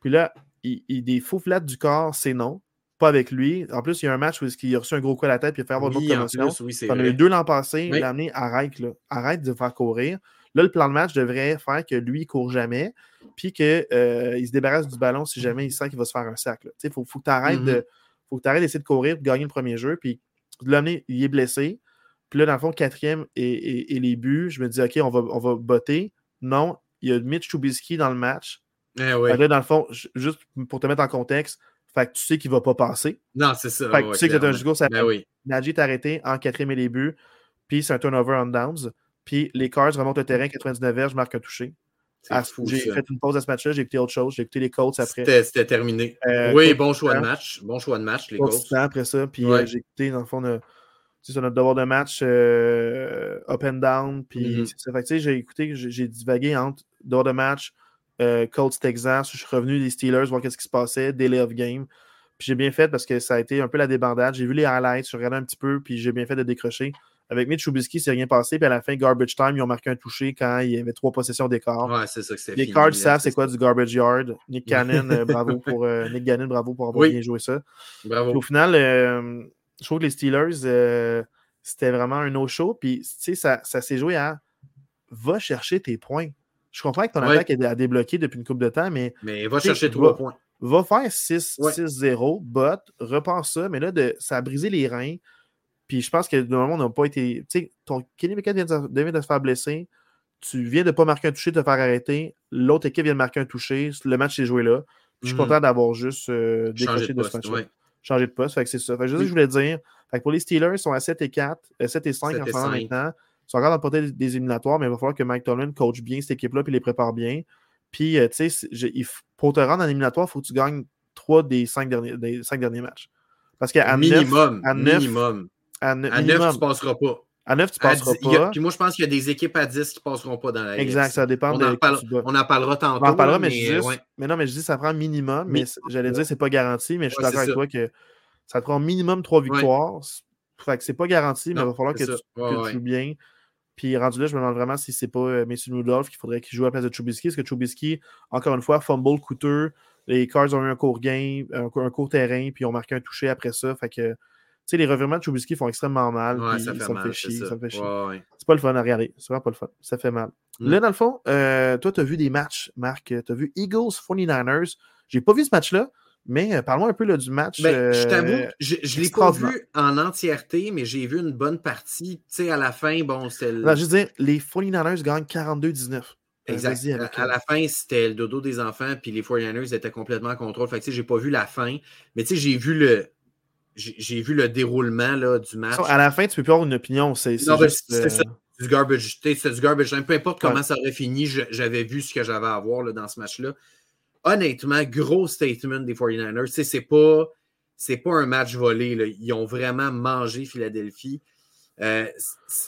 Puis là, il, il des faux flats du corps, c'est non. Pas avec lui. En plus, il y a un match où il a reçu un gros coup à la tête puis il a fait avoir une autre commotion. Oui, On a eu deux l'an passé. Il a amené arrête, là. arrête de faire courir. Là, le plan de match devrait faire que lui, il ne court jamais, puis qu'il euh, se débarrasse du ballon si jamais il sent qu'il va se faire un sac. Il faut, faut, que tu arrêtes mm-hmm. de faut que tu arrêtes d'essayer de courir pour gagner le premier jeu. Puis de l'amener, il est blessé. Puis là, dans le fond, quatrième et, les buts, je me dis, OK, on va, on va botter. Non, il y a Mitch Trubisky dans le match. Eh là, dans le fond, juste pour te mettre en contexte, fait que tu sais qu'il ne va pas passer. Non, c'est ça. Fait que tu sais que c'est un jugo, ça ben oui. Najee est arrêté en quatrième et les buts. Puis c'est un turnover on downs. Puis les Cards remontent le terrain, 99 je marque un touché. J'ai fait une pause à ce match-là, j'ai écouté autre chose, j'ai écouté les Colts après. C'était terminé. Euh, oui, bon choix de match. Bon choix de match, les Colts. après ça, puis euh, j'ai écouté, dans le fond, c'est notre devoir de match euh, up and down. Puis mm-hmm. j'ai écouté, j'ai divagué entre devoir de match, Colts Texas, je suis revenu des Steelers, voir qu'est-ce qui se passait, delay of game. Puis j'ai bien fait parce que ça a été un peu la débandade. J'ai vu les highlights, je regardais un petit peu, puis j'ai bien fait de décrocher. Avec Mitch Trubisky, c'est rien passé. Puis à la fin, garbage time, ils ont marqué un touché quand il y avait trois possessions d'écart. Ouais, c'est ça que c'est. Les Cards savent c'est quoi du garbage yard. Nick (laughs) Cannon, euh, bravo pour euh, Nick Gannon, bravo pour avoir bien joué ça. Bravo. au final, euh, je trouve que les Steelers, c'était vraiment un no-show. Puis, tu sais, ça, ça s'est joué à va chercher tes points. Je comprends que ton attaque est débloqué depuis une couple de temps, mais. Mais va chercher trois points. Va faire 6-0, bot, repense ça, mais là, de, ça a brisé les reins. Puis je pense que normalement, on n'a pas été. Tu sais, ton Kenny Pickett vient de, se faire blesser. Tu viens de ne pas marquer un toucher, de te faire arrêter. L'autre équipe vient de marquer un toucher. Le match s'est joué là. je suis mhm. content d'avoir juste euh, décroché de, ce match. Changer de poste. Fait que c'est ça. Fait que je, je voulais dire. Fait que pour les Steelers, ils sont à 7 et 4, 7 euh, et 5 en ce moment maintenant. Ils sont encore dans le portée des éliminatoires, mais il va falloir que Mike Tomlin coach bien cette équipe-là et les prépare bien. Puis, euh, tu sais, pour te rendre en éliminatoire, il faut que tu gagnes 3 des 5 derniers, des 5 derniers matchs. Parce qu'à minimum, 9, à 9, minimum. À, 9, tu ne passeras pas. À 9, tu ne passeras pas. puis moi, je pense qu'il y a des équipes à 10 qui ne passeront pas dans la Exact, ça dépend on de. En parle, on en parlera tantôt. On en parlera, mais, je dis, mais non, mais je dis ça prend minimum. Mais j'allais dire c'est pas garanti, mais je suis d'accord avec toi que ça te prend minimum 3 victoires. Fait que c'est pas garanti, mais il va falloir que, tu, que tu joues bien. Puis rendu là, je me demande vraiment si c'est pas euh, Mason Rudolph qu'il faudrait qu'il joue à la place de Trubisky. Parce que Trubisky, encore une fois, fumble coûteux. Les Cards ont eu un court game, un, un court terrain, puis ils ont marqué un touché après ça. Fait que sais, les revirements de Trubisky font extrêmement mal. ça, me fait chier. Ça. fait chier. C'est pas le fun à regarder. C'est vraiment pas le fun. Ça fait mal. Mm. Là, dans le fond, euh, toi, tu as vu des matchs, Marc. Tu as vu Eagles 49ers. J'ai pas vu ce match-là, mais euh, parle-moi un peu là, du match. Ben, je t'avoue, euh, je ne l'ai pas vu en entièreté, mais j'ai vu une bonne partie. Tu sais, à la fin, bon, c'est le... je veux dire, les 49ers gagnent 42-19. Exact. À, la fin, c'était le dodo des enfants, puis les 49ers étaient complètement en contrôle. Fait que, tu sais, j'ai pas vu la fin, mais tu sais, j'ai vu le, j'ai vu le déroulement là, du match. À la fin, tu peux plus avoir une opinion. C'est c'est euh, ça. Du garbage. C'est du garbage. Peu importe comment ça aurait fini, j'avais vu ce que j'avais à voir là, dans ce match-là. Honnêtement, gros statement des 49ers. C'est pas, pas un match volé. Là. Ils ont vraiment mangé Philadelphie. Euh,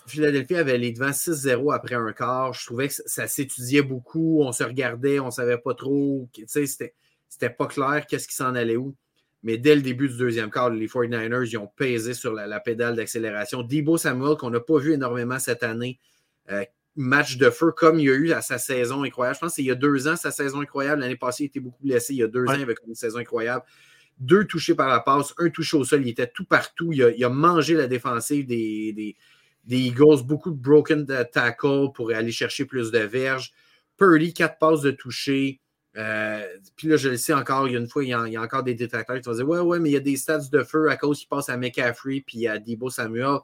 Philadelphie avait les devants 6-0 après un quart. Je trouvais que ça, s'étudiait beaucoup. On se regardait, on ne savait pas trop. C'était pas clair qu'est-ce qui s'en allait où. Mais dès le début du deuxième quart, les 49ers ils ont pesé sur la, pédale d'accélération. Debo Samuel, qu'on n'a pas vu énormément cette année, euh, match de feu comme il y a eu à sa saison incroyable. Je pense qu'il y a deux ans, sa saison incroyable. L'année passée, il était beaucoup blessé. Il y a deux ans, il avait une saison incroyable. Deux touchés par la passe, un touché au sol. Il était tout partout. Il a, mangé la défensive des, des, des, Eagles. Beaucoup de broken tackle pour aller chercher plus de verges. Purdy, quatre passes de toucher. Euh, puis là, je le sais encore, il y a une fois, il y a, encore des détracteurs qui vont dire Ouais, ouais, mais il y a des stats de feu à cause qu'il passe à McCaffrey puis à Debo Samuel.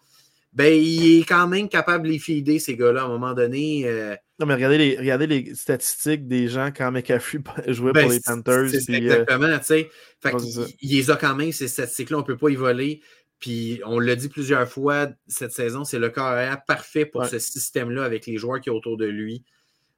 Ben, il est quand même capable de les fider, ces gars-là, à un moment donné. Euh. Non, mais regardez les, regardez les statistiques des gens quand McCaffrey (laughs) jouait pour ben, les Panthers. C'est euh, exactement, tu sais. Fait il, les a quand même, ces statistiques-là, on ne peut pas y voler. Puis on l'a dit plusieurs fois cette saison, c'est le carrière parfait pour ce système-là avec les joueurs qui sont autour de lui.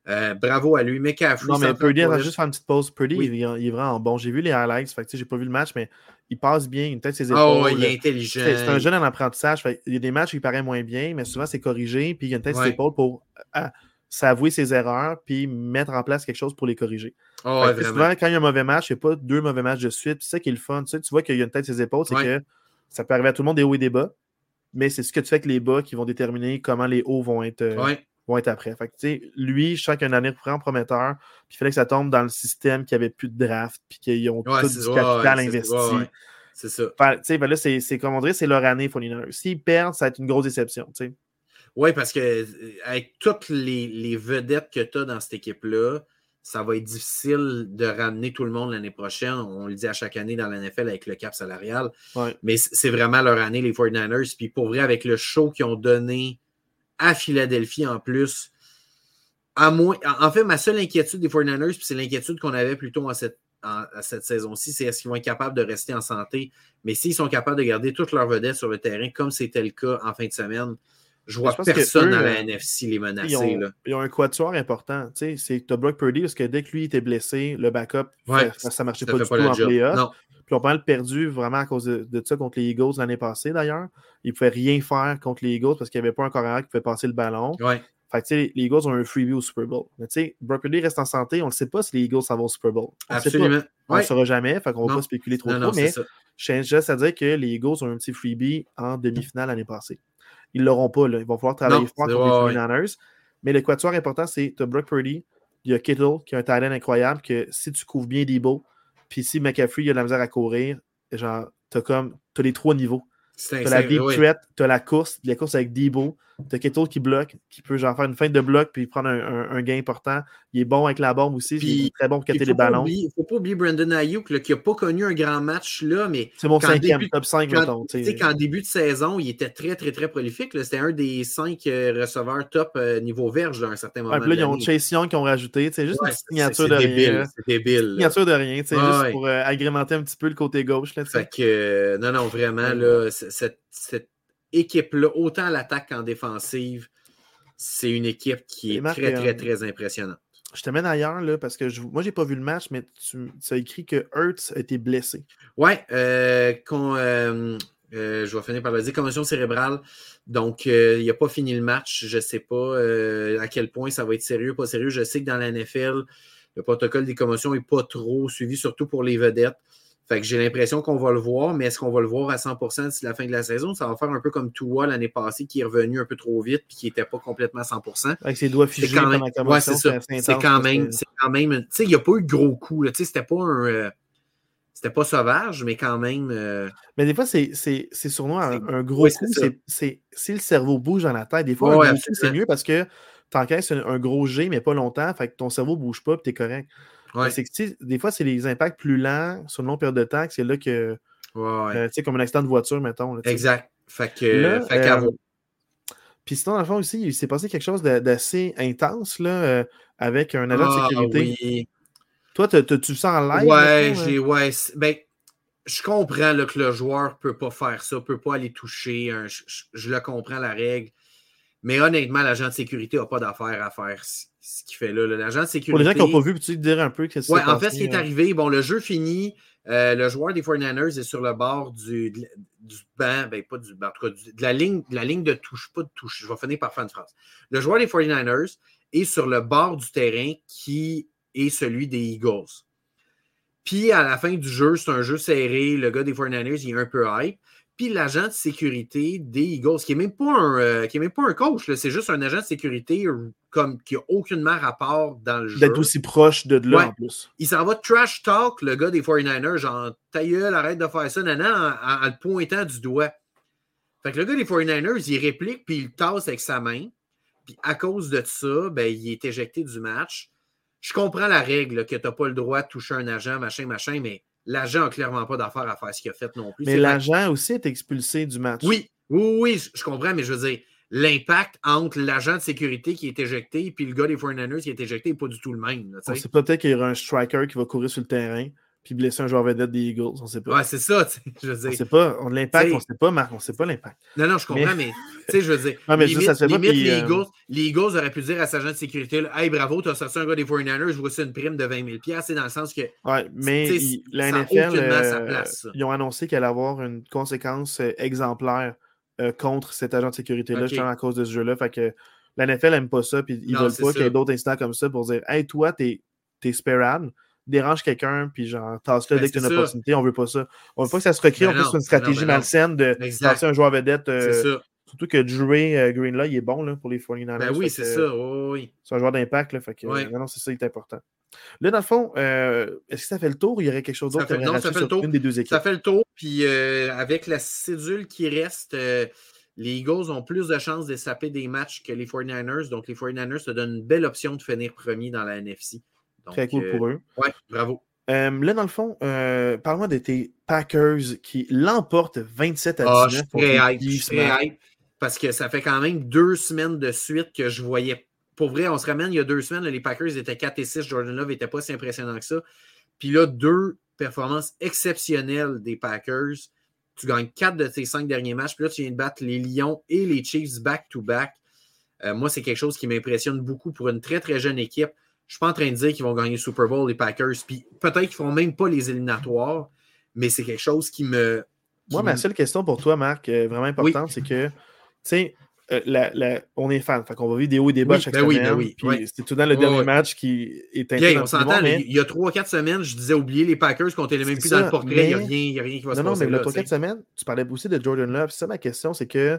Euh, bravo à lui. McCaffrey. Non, mais Purdy, on va juste faire une petite pause. Purdy, il, est vraiment bon. J'ai vu les highlights. Fait que, j'ai pas vu le match, mais il passe bien. Il tête ses ah épaules. Oh, il est intelligent. C'est un jeune en apprentissage. il y a des matchs où il paraît moins bien, mais souvent, c'est corrigé. Puis il a une tête ses épaules pour ah, s'avouer ses erreurs puis mettre en place quelque chose pour les corriger. Oh, souvent, quand il y a un mauvais match, il n'y a pas deux mauvais matchs de suite. C'est ça qui est le fun. Tu, vois qu'il y a une tête ses épaules, c'est que ça peut arriver à tout le monde des hauts et des bas. Mais c'est ce que tu fais avec les bas qui vont déterminer comment les hauts vont être. Euh, vont être après. Fait lui, je sens qu'il y a une année vraiment prometteur, puis il fallait que ça tombe dans le système qui avait plus de draft, puis qu'ils ont tout du capital investi. C'est ça. ben là, c'est comme on dirait, c'est leur année, S'ils perdent, ça va être une grosse déception. Oui, parce que avec toutes les, vedettes que tu as dans cette équipe-là, ça va être difficile de ramener tout le monde l'année prochaine. On le dit à chaque année dans la NFL avec le cap salarial. Mais c'est vraiment leur année, les 49ers. Puis pour vrai, avec le show qu'ils ont donné à Philadelphie en plus. À moins, en fait, ma seule inquiétude des 49ers, c'est l'inquiétude qu'on avait plutôt en cette, cette saison-ci, c'est est-ce qu'ils vont être capables de rester en santé? Mais s'ils sont capables de garder toutes leurs vedettes sur le terrain, comme c'était le cas en fin de semaine, je vois personne à la euh, NFC les menacer. Ils ont, là. ils ont un quatuor important. C'est tu Brock Purdy, parce que dès que lui était blessé, le backup, ça ne marchait pas du tout en playoff. Puis on pas mal perdu vraiment à cause de, ça contre les Eagles l'année passée d'ailleurs. Ils ne pouvaient rien faire contre les Eagles parce qu'il n'y avait pas un corps qui pouvait passer le ballon. Ouais. Fait que, les Eagles ont un freebie au Super Bowl. Mais tu sais, Brock Purdy reste en santé. On ne sait pas si les Eagles s'en vont au Super Bowl. Absolument. On ne le saura jamais. Fait qu'on ne va pas spéculer trop trop. mais je juste à dire que les Eagles ont un petit freebie en demi-finale l'année passée. Ils ne l'auront pas. Là. Il va falloir travailler fort contre les 49ers. Mais l'équateur important, c'est tu Brock Purdy, il y a Kittle qui a un talent incroyable que si tu couvres bien Debo, puis si McCaffrey il a de la misère à courir, genre, t'as comme, t'as les trois niveaux. T'as la deep threat, t'as la course, la course avec Debo, t'as Keto qui bloque, qui peut genre faire une feinte de bloc puis prendre un, gain important. Il est bon avec la bombe aussi, il est très bon pour capter les ballons. Il faut pas oublier Brandon Ayuk qui n'a pas connu un grand match là, mais. C'est mon cinquième, top 5, quand, Tu sais, qu'en début de saison, il était très, très, très prolifique. C'était un des cinq euh, receveurs top euh, niveau verge à un certain moment. puis là, ils ont Chase Young qui ont rajouté. C'est juste une signature de rien. C'est débile. Signature de rien, juste pour euh, agrémenter un petit peu le côté gauche. Là, fait que, non, non, vraiment, là, cette, cette équipe-là, autant à l'attaque qu'en défensive, c'est une équipe qui est très, très, euh, très impressionnante. Je te mène ailleurs, là, parce que je, moi, j'ai pas vu le match, mais tu, as écrit que Hurts a été blessé. Ouais, euh, euh, je vais finir par le dire, commotion cérébrale. Donc, il n'a pas fini le match. Je ne sais pas à quel point ça va être sérieux, pas sérieux. Je sais que dans la NFL, le protocole des commotions n'est pas trop suivi, surtout pour les vedettes. Fait que j'ai l'impression qu'on va le voir, mais est-ce qu'on va le voir à 100% d'ici la fin de la saison? Ça va faire un peu comme Tua l'année passée qui est revenu un peu trop vite et qui n'était pas complètement à 100%. Avec ses doigts figés quand même, ouais, c'est ça. C'est quand même, c'est quand même, tu sais, il n'y a pas eu de gros coups, tu sais, c'était pas un, euh, c'était pas sauvage, mais quand même. Euh, mais des fois, c'est sournois, un, un gros coup, c'est si le cerveau bouge dans la tête, des fois, un c'est mieux parce que t'encaisses un, un gros G, mais pas longtemps, fait que ton cerveau ne bouge pas et tu es correct. C'est que, des fois, c'est les impacts plus lents sur une longue période de temps c'est là que. Euh, tu sais, comme un accident de voiture, mettons. exact. Fait que. Euh, puis sinon, dans le fond aussi, il s'est passé quelque chose d'assez intense là, euh, avec un agent de ah, sécurité. Oui. Toi, tu le sens en live? Ouais, j'ai. Ouais, ben, je comprends là, que le joueur ne peut pas faire ça, ne peut pas aller toucher. je, le comprends, la règle. Mais honnêtement, l'agent de sécurité n'a pas d'affaire à faire ce, qu'il fait là. L'agent de sécurité. Pour les gens qui n'ont pas vu, peux-tu dire un peu qu'est-ce qui en fait, ce qui est arrivé, bon, le jeu finit. Euh, le joueur des 49ers est sur le bord du, du banc, ben pas du banc, en tout cas, de, la ligne, de la ligne de touche, pas de touche. Je vais finir par faire une phrase. Le joueur des 49ers est sur le bord du terrain qui est celui des Eagles. Puis à la fin du jeu, c'est un jeu serré. Le gars des 49ers, il est un peu hype. Puis l'agent de sécurité des Eagles, qui n'est même pas un, euh, même pas un coach, c'est juste un agent de sécurité euh, comme, qui n'a aucunement rapport dans le jeu. D'être aussi proche de là en plus. Il s'en va trash talk, le gars des 49ers, genre ta arrête de faire ça, nana, en, le pointant du doigt. Fait que le gars des 49ers, il réplique, puis il tasse avec sa main. Puis à cause de ça, ben, il est éjecté du match je comprends la règle que tu n'as pas le droit de toucher un agent, machin, machin, mais l'agent n'a clairement pas d'affaire à faire ce qu'il a fait non plus. Mais l'agent aussi est expulsé du match. Oui, oui, oui, je comprends, mais je veux dire, l'impact entre l'agent de sécurité qui est éjecté et le gars des 49ers qui est éjecté n'est pas du tout le même. C'est peut-être qu'il y aura un striker qui va courir sur le terrain puis blesser un joueur vedette des Eagles. On sait pas. Ouais, c'est ça. (laughs) Je veux dire. On sait pas. On l'impact, on sait pas, Marc. On sait pas l'impact. Non, non, je comprends, mais, tu sais, je veux dire. (laughs) non, mais limite, ça limite les, euh, Eagles, les Eagles auraient pu dire à sa agent de sécurité Hey, bravo, tu as sorti un gars des 49ers, je vois une prime de 20 000 C'est dans le sens que. Ouais, mais la NFL, euh, ils ont annoncé qu'elle allait avoir une conséquence euh, exemplaire contre cet agent de sécurité-là, justement à cause de ce jeu-là. Fait que la NFL n'aime pas ça, puis ils ne veulent pas qu'il y ait d'autres incidents comme ça pour dire Hey, toi, t'es es Sperad dérange quelqu'un, puis genre, tasse-le ben, dès que tu as une opportunité. On veut pas ça. On veut pas que ça se recrée. Ben en plus, une stratégie ben malsaine de passer un joueur vedette. Euh, surtout que Dre euh, Green, là, il est bon là, pour les 49ers. Ben oui, c'est ça. oui. C'est un joueur d'impact. Là, fait que, non, c'est ça qui est important. Là, dans le fond, euh, est-ce que ça fait le tour ou il y aurait quelque chose d'autre Non, ça fait le tour. Une des deux équipes? Ça fait le tour. Puis avec la cédule qui reste, les Eagles ont plus de chances de saper des matchs que les 49ers. Donc, les 49ers se donnent une belle option de finir premier dans la NFC. Très cool pour eux. Oui, bravo. là, dans le fond, euh, parle-moi de tes Packers qui l'emportent 27 à 19. Ah, je suis très hype. parce que ça fait quand même deux semaines de suite que je voyais. Pour vrai, on se ramène il y a deux semaines, les Packers étaient 4 et 6. Jordan Love n'était pas si impressionnant que ça. Puis là, deux performances exceptionnelles des Packers. Tu gagnes quatre de tes cinq derniers matchs. Puis là, tu viens de battre les Lions et les Chiefs back-to-back. Euh, moi, c'est quelque chose qui m'impressionne beaucoup pour une très, très jeune équipe. Je ne suis pas en train de dire qu'ils vont gagner le Super Bowl, les Packers. Puis peut-être qu'ils ne feront même pas les éliminatoires, mais c'est quelque chose qui me. Moi, ma seule question pour toi, Marc, euh, vraiment importante, c'est que, tu sais, euh, on est fan, fait qu'on va vivre des hauts et des bas chaque ben semaine. Oui, ben c'est tout dans le dernier match qui est important. on s'entend, il y a 3-4 semaines, je disais oublier les Packers qu'on même plus dans le portrait, il n'y a, rien qui va se passer. Non, mais là, 3-4 semaines, tu parlais aussi de Jordan Love. C'est ça ma question, c'est que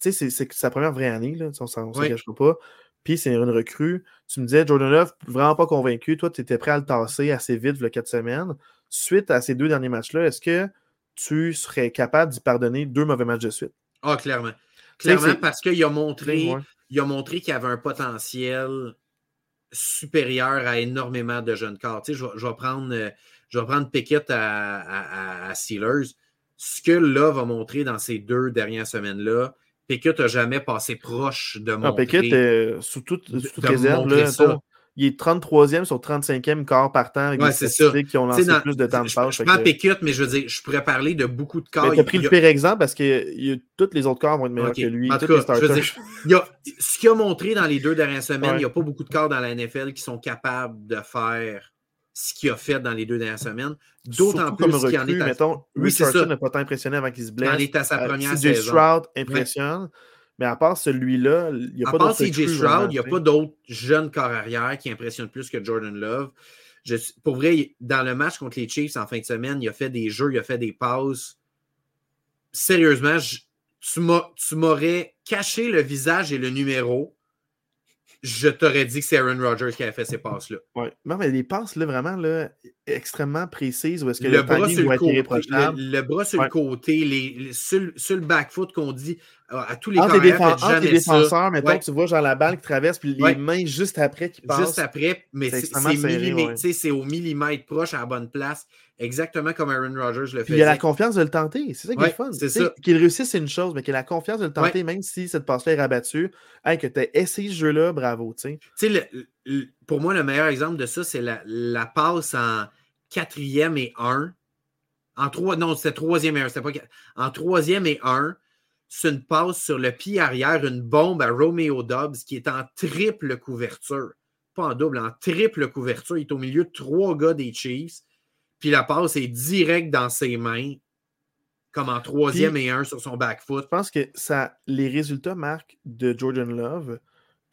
tu sais, c'est sa première vraie année, là, on ne s'en cachera pas. Puis c'est une recrue. Tu me disais, Jordan Love, vraiment pas convaincu. Toi, tu étais prêt à le tasser assez vite, le quatre semaines. Suite à ces deux derniers matchs-là, est-ce que tu serais capable d'y pardonner deux mauvais matchs de suite? Ah, clairement. Clairement, parce qu'il a montré, il a montré qu'il avait un potentiel supérieur à énormément de jeunes corps. Tu sais, je, vais prendre, euh, je vais prendre Pickett à, à, Steelers. Ce que Love a montré dans ces deux dernières semaines-là, Pickett n'a jamais passé proche de montrer. Non, Pickett, euh, sous toute, réserve, il est 33e sur 35e corps partant avec ouais, des statistiques qui ont lancé plus de temps de passe. Je, prends Pickett, mais je veux dire, je pourrais parler de beaucoup de corps. Tu as pris le pire exemple parce que tous les autres corps vont être meilleurs que lui. En tout cas, je veux dire, il a, ce qu'il a montré dans les deux dernières semaines, il n'y a pas beaucoup de corps dans la NFL qui sont capables de faire ce qu'il a fait dans les deux dernières semaines. D'autant plus qu'il en est à... mettons, Richardson n'a pas tant impressionné avant qu'il se blesse. Il en est à sa euh, première CJ Stroud impressionne. Mais à part celui-là, il n'y a pas d'autres. À part CJ Stroud, il n'y a pas d'autres jeunes corps arrière qui impressionnent plus que Jordan Love. pour vrai, dans le match contre les Chiefs en fin de semaine, il a fait des jeux, il a fait des passes. Sérieusement, tu m'aurais caché le visage et le numéro je t'aurais dit que c'est Aaron Rodgers qui avait fait ces passes-là. Oui, non, mais les passes, là, vraiment, là, extrêmement précises, où est-ce que le, bras sur le, côté, le, bras sur le côté, les, sur, le back-foot qu'on dit euh, à tous les entre les, entre les défenseurs, mettons, tu vois genre la balle qui traverse, puis les mains juste après qui passent. Juste après, mais c'est au millimètre proche à la bonne place. Exactement comme Aaron Rodgers le fait. Il a la confiance de le tenter. C'est ça qui est fun. Qu'il réussisse, c'est une chose, mais qu'il a la confiance de le tenter, même si cette passe-là est rabattue. Hey, que tu as essayé ce jeu-là, bravo. pour moi, le meilleur exemple de ça, c'est la, passe en quatrième et un En trois, non, c'était troisième et un. Pas, en troisième et un, c'est une passe sur le pied arrière, une bombe à Romeo Dobbs qui est en triple couverture. Pas en double, en triple couverture. Il est au milieu de trois gars des Chiefs. Puis la passe est direct dans ses mains, comme en troisième et un sur son back foot. Je pense que ça, les résultats, Marc, de Jordan Love,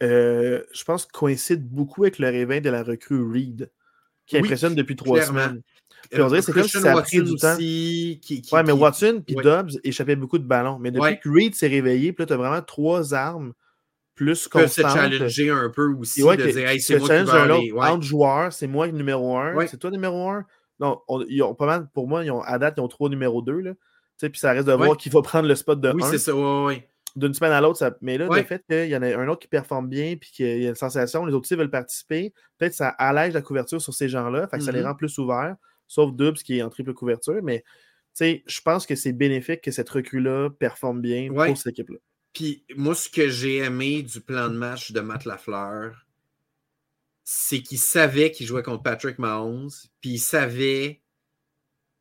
euh, je pense coïncident beaucoup avec le réveil de la recrue Reed, qui impressionne depuis trois semaines. Puis on dirait c'est comme si ça a pris du temps. Qui, ouais, mais Watson puis Dobbs échappaient beaucoup de ballons. Mais depuis que Reed s'est réveillé, puis là, tu as vraiment trois armes plus constantes. se challenger un peu aussi, de dire hey, c'est moi qui un autre, entre joueurs, c'est moi le numéro un, c'est toi le numéro un? Non, ils ont pas mal, pour moi, ils ont, à date, ils ont trois numéro deux. Là. Puis ça reste de voir qui va prendre le spot de Oui, c'est ça, d'une semaine à l'autre. Ça... Mais là, le fait qu'il y en a un autre qui performe bien puis qu'il y a une sensation, les autres aussi veulent participer, peut-être ça allège la couverture sur ces gens-là, fait que ça les mm-hmm. rend plus ouverts sauf Dubs qui est en triple couverture. Mais je pense que c'est bénéfique que cette recrue-là performe bien pour cette équipe-là. Puis moi, ce que j'ai aimé du plan de match de Matt Lafleur, c'est qu'il savait qu'il jouait contre Patrick Mahomes, puis il savait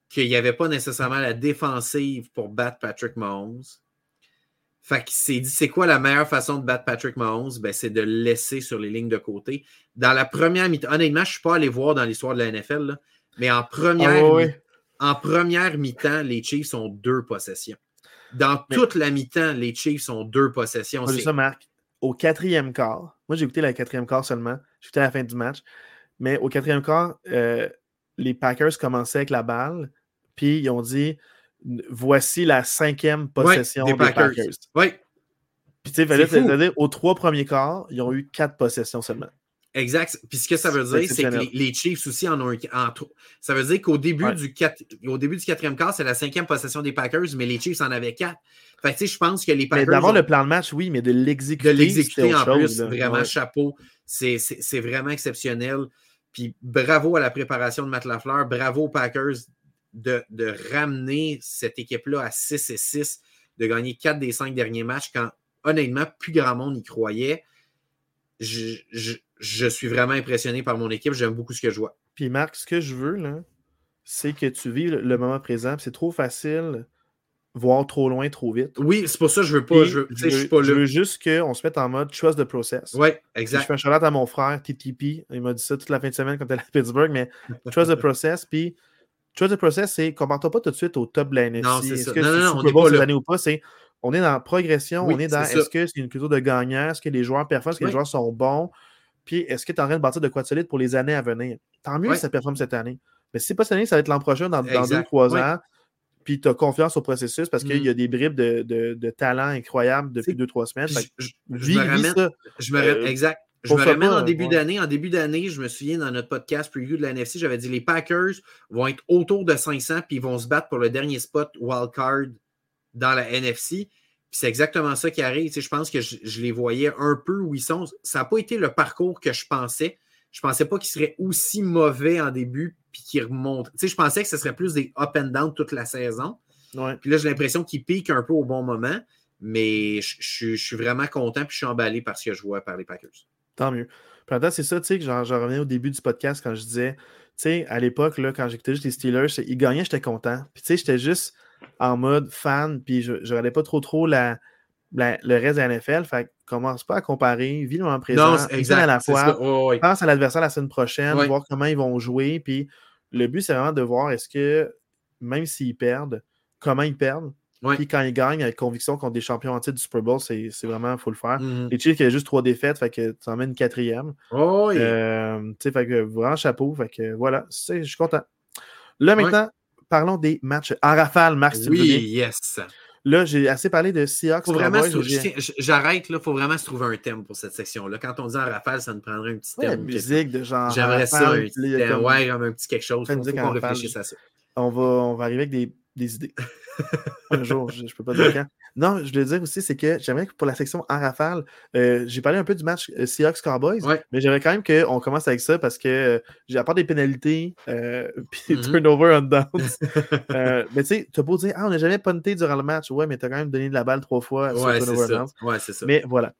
qu'il n'y avait pas nécessairement la défensive pour battre Patrick Mahomes. Fait qu'il s'est dit, c'est quoi la meilleure façon de battre Patrick Mahomes? Ben, c'est de le laisser sur les lignes de côté. Dans la première mi-temps, honnêtement, je ne suis pas allé voir dans l'histoire de la NFL, là, mais en première, ah en première mi-temps, les Chiefs ont deux possessions. Dans toute la mi-temps, les Chiefs ont deux possessions. C'est ça, Marc. Au quatrième quart, moi j'ai écouté la quatrième quart seulement, j'ai écouté la fin du match, mais au quatrième quart, euh, les Packers commençaient avec la balle, puis ils ont dit voici la cinquième possession des, Packers. Oui. Puis tu sais, c'est-à-dire aux trois premiers quarts, ils ont eu quatre possessions seulement. Exact. Puis ce que ça veut dire, c'est que les, Chiefs aussi en ont un. En, ça veut dire qu'au début, du au début du quatrième quart, c'est la cinquième possession des Packers, mais les Chiefs en avaient quatre. Fait que, tu sais, je pense que les Packers. Mais d'avoir le plan de match, oui, mais de l'exécuter. De l'exécuter en plus, vraiment chapeau. C'est vraiment exceptionnel. Puis bravo à la préparation de Matt Lafleur, bravo aux Packers de, de ramener cette équipe-là à 6 et 6, de gagner quatre des cinq derniers matchs quand honnêtement, plus grand monde y croyait. Je, je suis vraiment impressionné par mon équipe. J'aime beaucoup ce que je vois. Puis Marc, ce que je veux, là, c'est que tu vis le moment présent. C'est trop facile voir trop loin, trop vite. Oui, c'est pour ça que je veux pas. je, veux, je, je, pas je veux juste qu'on se mette en mode trust the process. Oui, exact. je fais un charlotte à mon frère, TTP. Il m'a dit ça toute la fin de semaine quand il est à Pittsburgh, mais trust the process. Puis trust the process, c'est compare-toi pas tout de suite au top de la NFC. Non, c'est ça. Que non, non, non, on est pas année ou pas, c'est on est dans la progression, on est dans est-ce que c'est une culture de gagnant, est-ce que les joueurs performent, est-ce que les joueurs sont bons. Puis est-ce que tu es en train de bâtir de quoi de solide pour les années à venir? Tant mieux si ça performe cette année. Mais si c'est pas cette année, ça va être l'an prochain, dans, deux, trois ans. Puis tu as confiance au processus parce qu'il y a mm. des bribes de, de, talent incroyables depuis deux, trois semaines. Je, me ramène, je me euh, exact. Je me ramène en début d'année. En début d'année, je me souviens dans notre podcast preview de la NFC, j'avais dit les Packers vont être autour de 500 puis ils vont se battre pour le dernier spot wildcard dans la NFC c'est exactement ça qui arrive. je pense que je, les voyais un peu où ils sont. Ça n'a pas été le parcours que je pensais. Je ne pensais pas qu'ils seraient aussi mauvais en début puis qu'ils remontent. je pensais que ce serait plus des up and down toute la saison. Puis là, j'ai l'impression qu'ils piquent un peu au bon moment. Mais je, suis vraiment content puis je suis emballé par ce que je vois par les Packers. Tant mieux. Puis c'est ça, tu sais, que j'en revenais au début du podcast quand je disais, tu sais, à l'époque, quand j'écoutais juste les Steelers, ils gagnaient, j'étais content. Puis tu sais, j'étais juste en mode fan, puis je ne regardais pas trop trop la, le reste de la NFL. Fait commence pas à comparer, vis le moment présent, non, à la fois, pense à l'adversaire la semaine prochaine, voir comment ils vont jouer. Puis le but, c'est vraiment de voir est-ce que, même s'ils perdent, comment ils perdent. Puis quand ils gagnent avec conviction contre des champions entiers du Super Bowl, c'est vraiment, il faut le faire. Mm-hmm. Les Chiefs, il y a juste trois défaites, fait que tu en mets une quatrième. Oh, euh, fait que vraiment chapeau. Fait que voilà, je suis content. Là maintenant, parlons des matchs en rafale, Max. Oui, yes. Là, j'ai assez parlé de Seahawks. J'arrête, là. Il faut vraiment se trouver un thème pour cette section-là. Quand on dit en rafale, ça nous prendrait un petit thème. Ouais, musique de genre. J'aimerais ça, un petit thème. Ouais, un petit quelque chose. Faut, qu'on réfléchisse à ça. On va, on va arriver avec des, des idées. un jour, je ne peux pas dire quand. Non, je voulais dire aussi, c'est que j'aimerais que pour la section en rafale, euh, j'ai parlé un peu du match euh, Seahawks Cowboys, mais j'aimerais quand même qu'on commence avec ça parce que euh, j'ai à part des pénalités euh, (laughs) puis des mm-hmm. turnover on downs. (laughs) mais tu sais, tu as beau dire, ah, on n'a jamais punté durant le match. Ouais, mais tu as quand même donné de la balle trois fois ouais, sur turnover on Ouais, c'est ça. Mais voilà.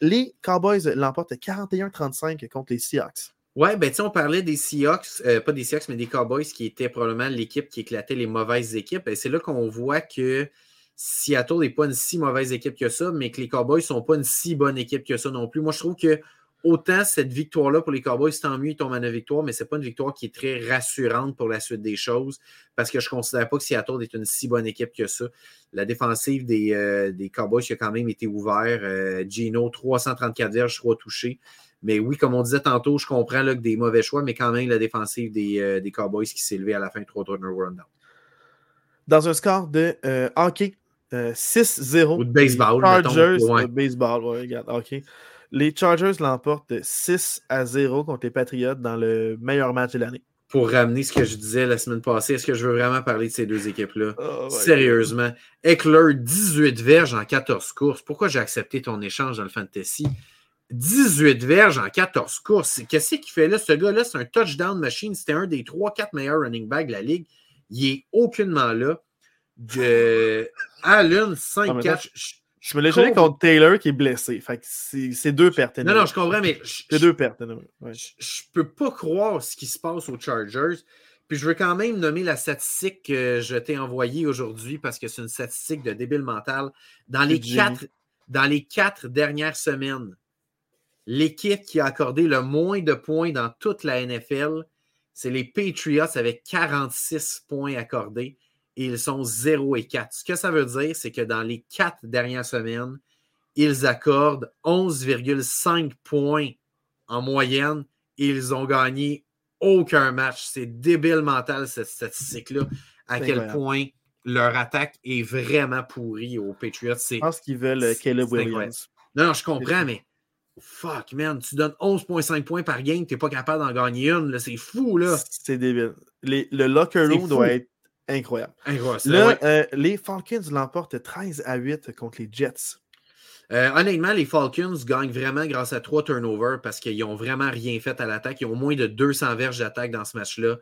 les Cowboys l'emportent 41-35 contre les Seahawks. Ouais, ben tu on parlait des Seahawks, euh, pas des Seahawks, mais des Cowboys qui étaient probablement l'équipe qui éclatait les mauvaises équipes. Et c'est là qu'on voit que Seattle n'est pas une si mauvaise équipe que ça, mais que les Cowboys ne sont pas une si bonne équipe que ça non plus. Moi, je trouve que autant cette victoire-là pour les Cowboys, tant mieux, ils tombent à 9 victoires, mais ce n'est pas une victoire qui est très rassurante pour la suite des choses parce que je ne considère pas que Seattle est une si bonne équipe que ça. La défensive des, euh, Cowboys qui a quand même été ouvert. Euh, Gino, 334 verges, 3 touchés. Mais oui, comme on disait tantôt, je comprends là, que des mauvais choix, mais quand même la défensive des, euh, des Cowboys qui s'est élevée à la fin de 3 turnover down. Dans un score de hockey 6-0. Ou de baseball. Chargers, ouais. baseball, ouais, regarde, ok. Les Chargers l'emportent 6 à 0 contre les Patriots dans le meilleur match de l'année. Pour ramener ce que je disais la semaine passée, est-ce que je veux vraiment parler de ces deux équipes-là? Oh, Sérieusement. Eckler, 18 verges en 14 courses. Pourquoi j'ai accepté ton échange dans le fantasy? 18 verges en 14 courses. Qu'est-ce qu'il fait là? Ce gars-là, c'est un touchdown machine. C'était un des 3-4 meilleurs running backs de la ligue. Il est aucunement là. De... Allen, 5-4. Je me l'ai contre Taylor qui est blessé. Fait c'est deux pertes. Non, non, je comprends, mais. C'est deux pertes. Ouais. Je, peux pas croire ce qui se passe aux Chargers. Puis je veux quand même nommer la statistique que je t'ai envoyée aujourd'hui parce que c'est une statistique de débile mental. Dans les, quatre, dans les quatre dernières semaines, l'équipe qui a accordé le moins de points dans toute la NFL, c'est les Patriots avec 46 points accordés et ils sont 0 et 4. Ce que ça veut dire, c'est que dans les quatre dernières semaines, ils accordent 11,5 points en moyenne et ils ont gagné aucun match. C'est débile mental, cette statistique-là, à quel point leur attaque est vraiment pourrie aux Patriots. Je pense qu'ils veulent euh, Caleb Williams. Non, non, je comprends, mais fuck, man, tu donnes 11,5 points par game, tu n'es pas capable d'en gagner une. C'est fou, là. C'est débile. le locker room doit être Incroyable. Euh, les Falcons l'emportent 13 à 8 contre les Jets. Euh, honnêtement, les Falcons gagnent vraiment grâce à trois turnovers parce qu'ils n'ont vraiment rien fait à l'attaque. Ils ont moins de 200 verges d'attaque dans ce match-là.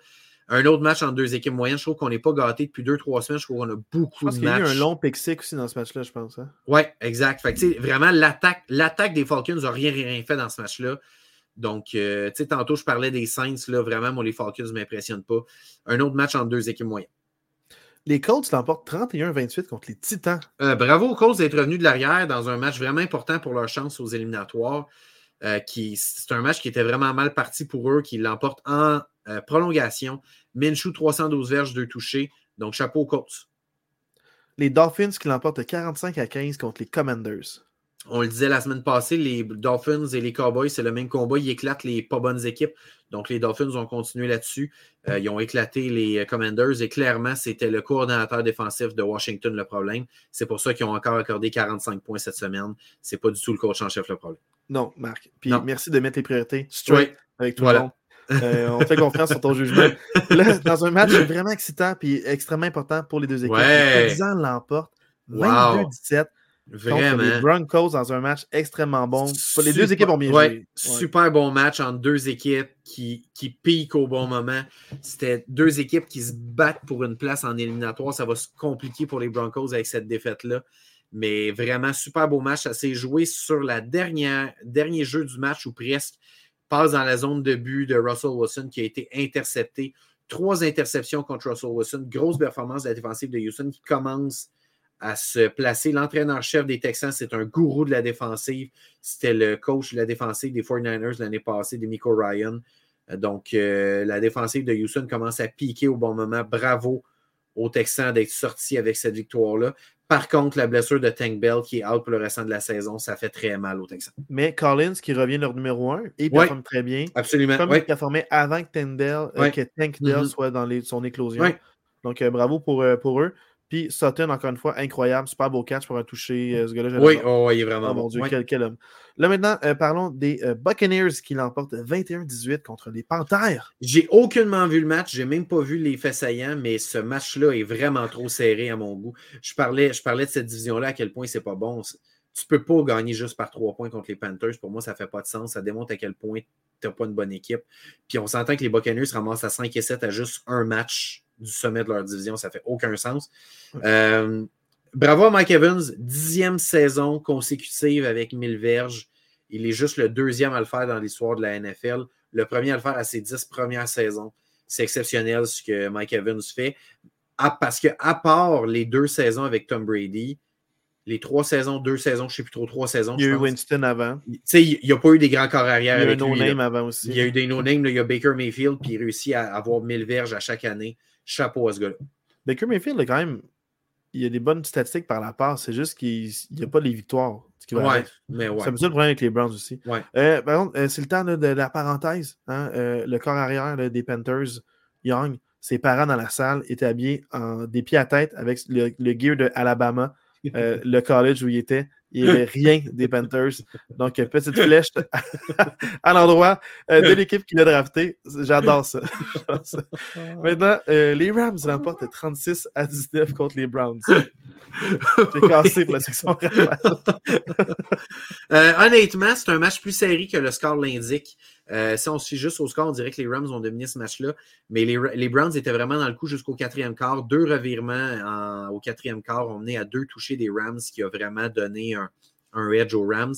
Un autre match en deux équipes moyennes, je trouve qu'on n'est pas gâté depuis deux, trois semaines. Je trouve qu'on a beaucoup de matchs. Il y a eu un long pick aussi dans ce match-là, je pense. Hein. Oui, exact. Fait vraiment, l'attaque des Falcons n'a rien, rien fait dans ce match-là. Donc, euh, tantôt, je parlais des Saints. Là, vraiment, moi, les Falcons ne m'impressionnent pas. Un autre match en deux équipes moyennes. Les Colts l'emportent 31-28 contre les Titans. Euh, bravo aux Colts d'être revenus de l'arrière dans un match vraiment important pour leur chance aux éliminatoires. Euh, c'est un match qui était vraiment mal parti pour eux, qui l'emportent en euh, prolongation. Minshew, 312 verges, 2 touchés. Donc, chapeau aux Colts. Les Dolphins qui l'emportent 45 à 15 contre les Commanders. On le disait la semaine passée, les Dolphins et les Cowboys, c'est le même combat. Ils éclatent les pas bonnes équipes. Donc, les Dolphins ont continué là-dessus. Euh, ils ont éclaté les Commanders et clairement, c'était le coordonnateur défensif de Washington le problème. C'est pour ça qu'ils ont encore accordé 45 points cette semaine. C'est pas du tout le coach en chef le problème. Non, Marc. Puis merci de mettre les priorités straight avec tout le monde. Euh, on fait confiance sur ton jugement. (laughs) Là, dans un match vraiment excitant et extrêmement important pour les deux équipes, ouais. les Partisans l'emportent 22-17. Vraiment. les Broncos dans un match extrêmement bon. les deux équipes ont bien joué. Super bon match entre deux équipes qui, qui piquent au bon moment. C'était deux équipes qui se battent pour une place en éliminatoire. Ça va se compliquer pour les Broncos avec cette défaite-là. Mais vraiment, super beau match. Ça s'est joué sur la dernière dernier jeu du match ou presque. Passe dans la zone de but de Russell Wilson qui a été intercepté. Trois interceptions contre Russell Wilson. Grosse performance de la défensive de Houston qui commence à se placer. L'entraîneur-chef des Texans, c'est un gourou de la défensive. C'était le coach de la défensive des 49ers l'année passée, de Nico Ryan. Euh, donc, euh, la défensive de Houston commence à piquer au bon moment. Bravo aux Texans d'être sortis avec cette victoire-là. Par contre, la blessure de Tank Bell qui est out pour le restant de la saison, ça fait très mal aux Texans. Mais Collins, qui revient leur numéro 1, il performe très bien. Absolument. Comme il performait avant que, Tank Bell, euh, que Tank Bell mm-hmm. soit dans son éclosion. Donc, bravo pour, pour eux. Puis Sutton, encore une fois, incroyable. Super beau catch pour un toucher. Euh, ce gars-là, oui, oh, il est vraiment oh, mon Dieu, quel, homme. Là, maintenant, euh, parlons des euh, Buccaneers qui l'emportent 21-18 contre les Panthères. J'ai aucunement vu le match. J'ai même pas vu les faits saillants, mais ce match-là est vraiment trop serré à mon goût. Je parlais, je parlais de cette division-là, à quel point c'est pas bon. Tu peux pas gagner juste par trois points contre les Panthers. Pour moi, ça fait pas de sens. Ça démontre à quel point tu n'as pas une bonne équipe. Puis on s'entend que les Buccaneers se ramassent à 5 et 7 à juste un match du sommet de leur division. Ça fait aucun sens. Euh, bravo à Mike Evans, dixième saison consécutive avec 1000 verges. Il est juste le deuxième à le faire dans l'histoire de la NFL. le premier à le faire à ses dix premières saisons. C'est exceptionnel ce que Mike Evans fait. parce que, à part les deux saisons avec Tom Brady, les trois saisons, deux saisons, je ne sais plus trop, trois saisons. Il y a eu Winston avant. Il n'y a pas eu des grands corps arrière. Il y a eu no-name avant aussi. Il y a eu des no-name. Il y a Baker Mayfield, puis il réussit à avoir 1000 verges à chaque année. Chapeau à ce gars-là. Baker Mayfield, quand même, il y a des bonnes statistiques par la passe. C'est juste qu'il n'y a pas les victoires. ouais, mais ouais. C'est un peu ça le problème avec les Browns aussi. Ouais. Euh, par contre, euh, c'est le temps de la parenthèse. Hein, euh, le corps arrière des Panthers, Young, ses parents dans la salle étaient habillés en, des pieds à tête avec le, le gear de Alabama (laughs) le college où il était. Il n'y avait rien des Panthers. Donc, petite flèche à l'endroit euh, de l'équipe qui l'a drafté. J'adore ça. (laughs) Maintenant, euh, les Rams remportent 36 à 19 contre les Browns. (laughs) J'ai cassé pour la section (laughs) Honnêtement, c'est un match plus serré que le score l'indique. Euh, si on se juste au score, on dirait que les Rams ont dominé ce match-là. Mais les, Browns étaient vraiment dans le coup jusqu'au quatrième quart. Deux revirements au quatrième quart ont mené à deux touchés des Rams, qui a vraiment donné un, edge aux Rams.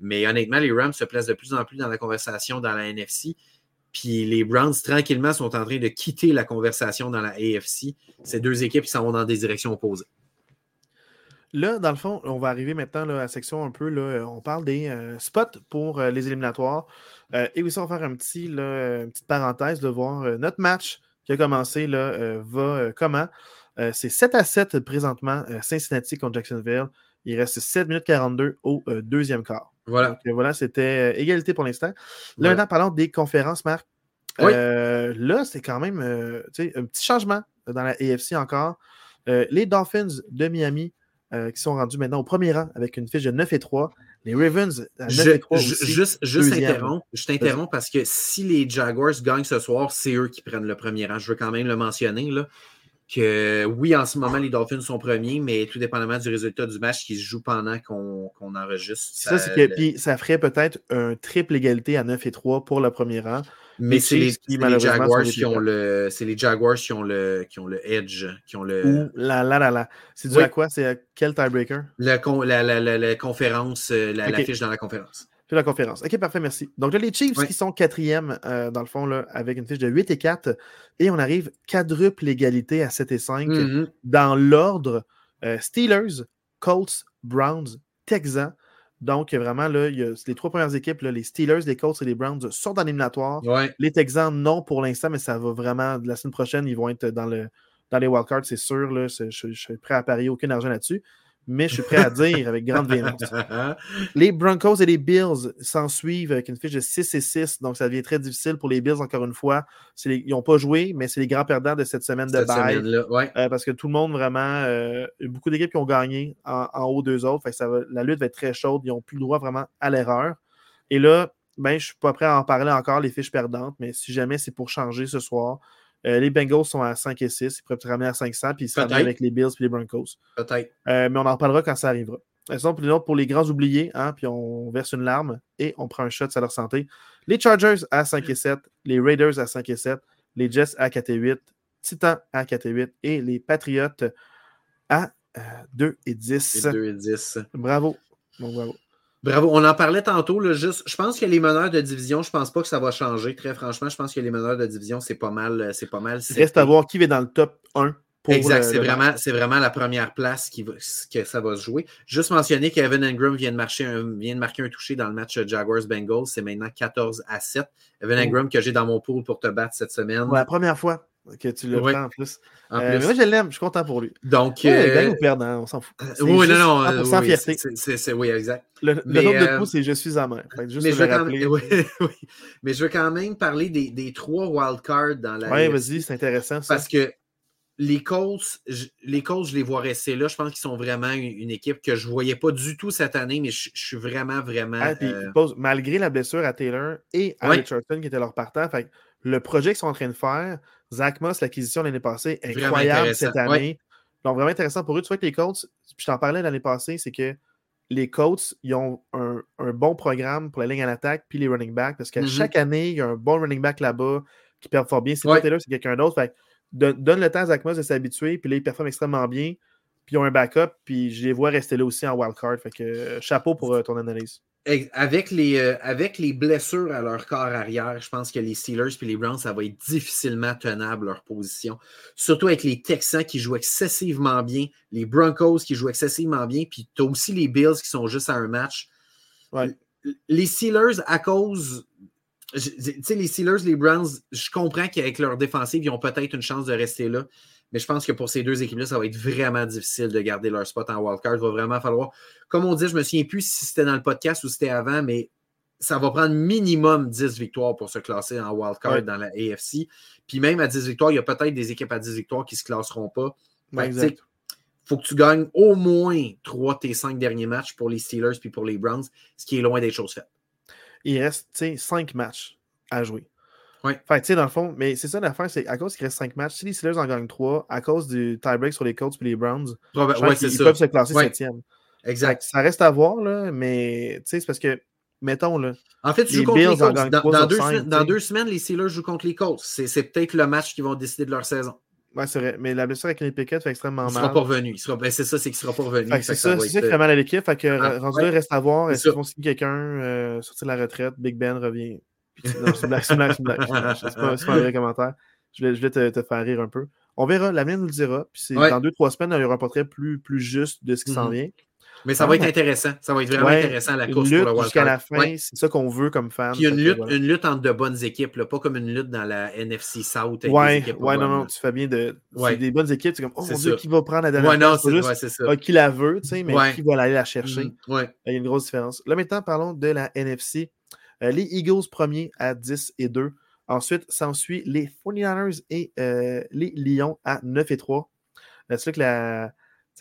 Mais honnêtement, les Rams se placent de plus en plus dans la conversation dans la NFC. Puis les Browns, tranquillement, sont en train de quitter la conversation dans la AFC. Ces deux équipes qui s'en vont dans des directions opposées. Là, dans le fond, on va arriver maintenant à la section un peu. Là, on parle des euh, spots pour euh, les éliminatoires. Euh, et aussi, on va faire un petit, une petite parenthèse de voir notre match qui a commencé là, va comment? c'est 7 à 7 présentement, Cincinnati contre Jacksonville. Il reste 7 minutes 42 au deuxième quart. Voilà. voilà, c'était égalité pour l'instant. Là, maintenant, parlons des conférences, Marc. là, c'est quand même un petit changement dans la AFC encore. les Dolphins de Miami euh, qui sont rendus maintenant au premier rang avec une fiche de 9 et 3. Les Ravens à 9 et 3 aussi, juste, juste je t'interromps parce que si les Jaguars gagnent ce soir, c'est eux qui prennent le premier rang. Je veux quand même le mentionner. Là, que oui, en ce moment, les Dolphins sont premiers, mais tout dépendamment du résultat du match qui se joue pendant qu'on enregistre. Ça, ça, que, puis ça ferait peut-être un triple égalité à 9 et 3 pour le premier rang. Mais c'est les, les, Jaguars qui ont le, c'est les Jaguars qui ont le, qui ont le edge, qui ont le. Ouh, là, là, là, là. C'est dû à quoi? C'est à quel tiebreaker? La, la, la, la, conférence, euh, la, fiche dans la conférence. C'est la conférence. Ok, parfait, merci. Donc là, les Chiefs qui sont quatrièmes, euh, dans le fond, là, avec une fiche de 8 et 4. Et on arrive quadruple égalité à 7 et 5 mm-hmm. dans l'ordre euh, Steelers, Colts, Browns, Texans. Donc, vraiment, là, il y a les trois premières équipes, les Steelers, les Colts et les Browns, sont dans l'éliminatoire. Les Texans, non pour l'instant, mais ça va vraiment. La semaine prochaine, ils vont être dans, le, dans les wildcards, c'est sûr. Là, je, je, suis prêt à parier aucun argent là-dessus mais je suis prêt à dire avec grande véhémence. (laughs) les Broncos et les Bills s'en suivent avec une fiche de 6 et 6, donc ça devient très difficile pour les Bills, encore une fois. ils n'ont pas joué, mais c'est les grands perdants de cette semaine de bail. Euh, parce que tout le monde, vraiment, euh, beaucoup d'équipes qui ont gagné en, haut d'eux autres. ça la lutte va être très chaude. Ils n'ont plus le droit vraiment à l'erreur. Et là, ben, je ne suis pas prêt à en parler encore, les fiches perdantes, mais si jamais c'est pour changer ce soir, euh, les Bengals sont à 5 et 6. Ils pourraient te ramener à 500, puis ils se avec les Bills et les Broncos. Peut-être. Euh, mais on en reparlera quand ça arrivera. Sinon, pour, pour les grands oubliés, hein, puis on verse une larme et on prend un shot à leur santé. Les Chargers à 5 et 7, les Raiders à 5 et 7, les Jets à 4 et 8, Titans à 4 et 8 et les Patriots à 2 euh, et 10. 2 et 10. Bravo. Bon, bravo. Bravo. On en parlait tantôt. Là, juste, je pense que les meneurs de division, je pense pas que ça va changer. Très franchement, je pense que les meneurs de division, c'est pas mal. Euh, c'est pas mal. Reste à voir qui va dans le top 1. exact, c'est vraiment, vraiment la première place qui va, que ça va se jouer. Juste mentionner qu'Evan Ingram vient de, marcher vient de marquer un touché dans le match Jaguars-Bengals. C'est maintenant 14 à 7. Evan Ingram que j'ai dans mon pool pour te battre cette semaine. Ouais, la première fois que tu le prends en plus. Euh, mais moi, je l'aime, je suis content pour lui. Donc, ouais, gagne ou perdre, hein, on s'en fout. Euh, oui, non, non. Euh, oui, fierté. C'est, oui, exact. Le, le nombre de coups, c'est je suis amer. Juste mais, je quand même, (laughs) oui, oui. mais je veux quand même parler des, des trois wildcards dans la. Oui, vas-y, c'est intéressant. Ça. Parce que les Colts, je, les Colts, je les vois rester là. Je pense qu'ils sont vraiment une, équipe que je ne voyais pas du tout cette année, mais je, suis vraiment, vraiment. Ah, malgré la blessure à Taylor et à Richardson qui était leur partant, fait, le projet qu'ils sont en train de faire, Zach Moss, l'acquisition l'année passée, incroyable cette année. Donc, vraiment intéressant pour eux. Tu vois que les Colts, je t'en parlais l'année passée, c'est que les Colts, ils ont un, bon programme pour la ligne à l'attaque puis les running backs parce qu'à mm-hmm. chaque année, il y a un bon running back là-bas qui performe bien. C'est pas Taylor, c'est quelqu'un d'autre. donne, le temps à Zach Moss de s'habituer, puis là, il performe extrêmement bien. Puis ils ont un backup, puis je les vois rester là aussi en wildcard. Fait que chapeau pour euh, ton analyse. Avec les, euh, avec les blessures à leur corps arrière, je pense que les Steelers et les Browns, ça va être difficilement tenable leur position. Surtout avec les Texans qui jouent excessivement bien, les Broncos qui jouent excessivement bien, puis tu as aussi les Bills qui sont juste à un match. Les Steelers, à cause. Tu sais, les Steelers, les Browns, je comprends qu'avec leur défensive, ils ont peut-être une chance de rester là. Mais je pense que pour ces deux équipes-là, ça va être vraiment difficile de garder leur spot en wildcard. Il va vraiment falloir, comme on dit, je ne me souviens plus si c'était dans le podcast ou si c'était avant, mais ça va prendre minimum 10 victoires pour se classer en wildcard dans la AFC. Puis même à 10 victoires, il y a peut-être des équipes à 10 victoires qui ne se classeront pas. Il faut que tu gagnes au moins 3 de tes 5 derniers matchs pour les Steelers puis pour les Browns, ce qui est loin des choses faites. Il reste 5 matchs à jouer. Oui. Fait tu sais, dans le fond, mais c'est ça l'affaire, c'est à cause qu'il reste 5 matchs, si les Steelers en gagnent 3, à cause du tie-break sur les Colts et les Browns, ils, peuvent se classer 7e. Exact. Ça reste à voir, là, mais tu sais, c'est parce que, mettons, là. En fait, tu joues contre les Colts. Dans, deux semaines, dans, deux semaines, les Steelers jouent contre les Colts. C'est peut-être le match qui vont décider de leur saison. Ouais, c'est vrai. Mais la blessure avec les Pickett fait extrêmement mal. Il sera pas revenu. Ben, c'est ça, c'est qu'il sera pas revenu. C'est ça, c'est ça qui fait mal à l'équipe. Fait que ah, rendu là, reste à voir. Est-ce qu'on signe quelqu'un euh, sortir de la retraite? Big Ben revient? Non, c'est une blague, c'est une blague, c'est blague. C'est pas, pas, un vrai commentaire. Je voulais, je voulais te, te, faire rire un peu. On verra, l'avenir nous le dira. Puis ouais. dans deux, trois semaines, il y aura un portrait plus, plus juste de ce qui s'en -hmm. vient. Mais ça va être intéressant. Ça va être vraiment ouais, intéressant la course lutte pour le Jusqu'à la fin, ouais. c'est ça qu'on veut comme fan. Puis une lutte, voilà. une lutte entre de bonnes équipes, là, pas comme une lutte dans la NFC South. Avec ouais, des ouais, non, non, tu fais bien de. C'est des bonnes équipes. C'est comme, oh mon Dieu, qui va prendre la dernière ouais, non, c'est juste, ça. Ah, qui la veut, tu sais, mais qui va aller la chercher? -hmm. Il y a une grosse différence. Là, maintenant, parlons de la NFC. Euh, les Eagles premiers à 10 et 2. Ensuite, s'ensuit les 49ers et euh, les Lions à 9 et 3. C'est sûr que la,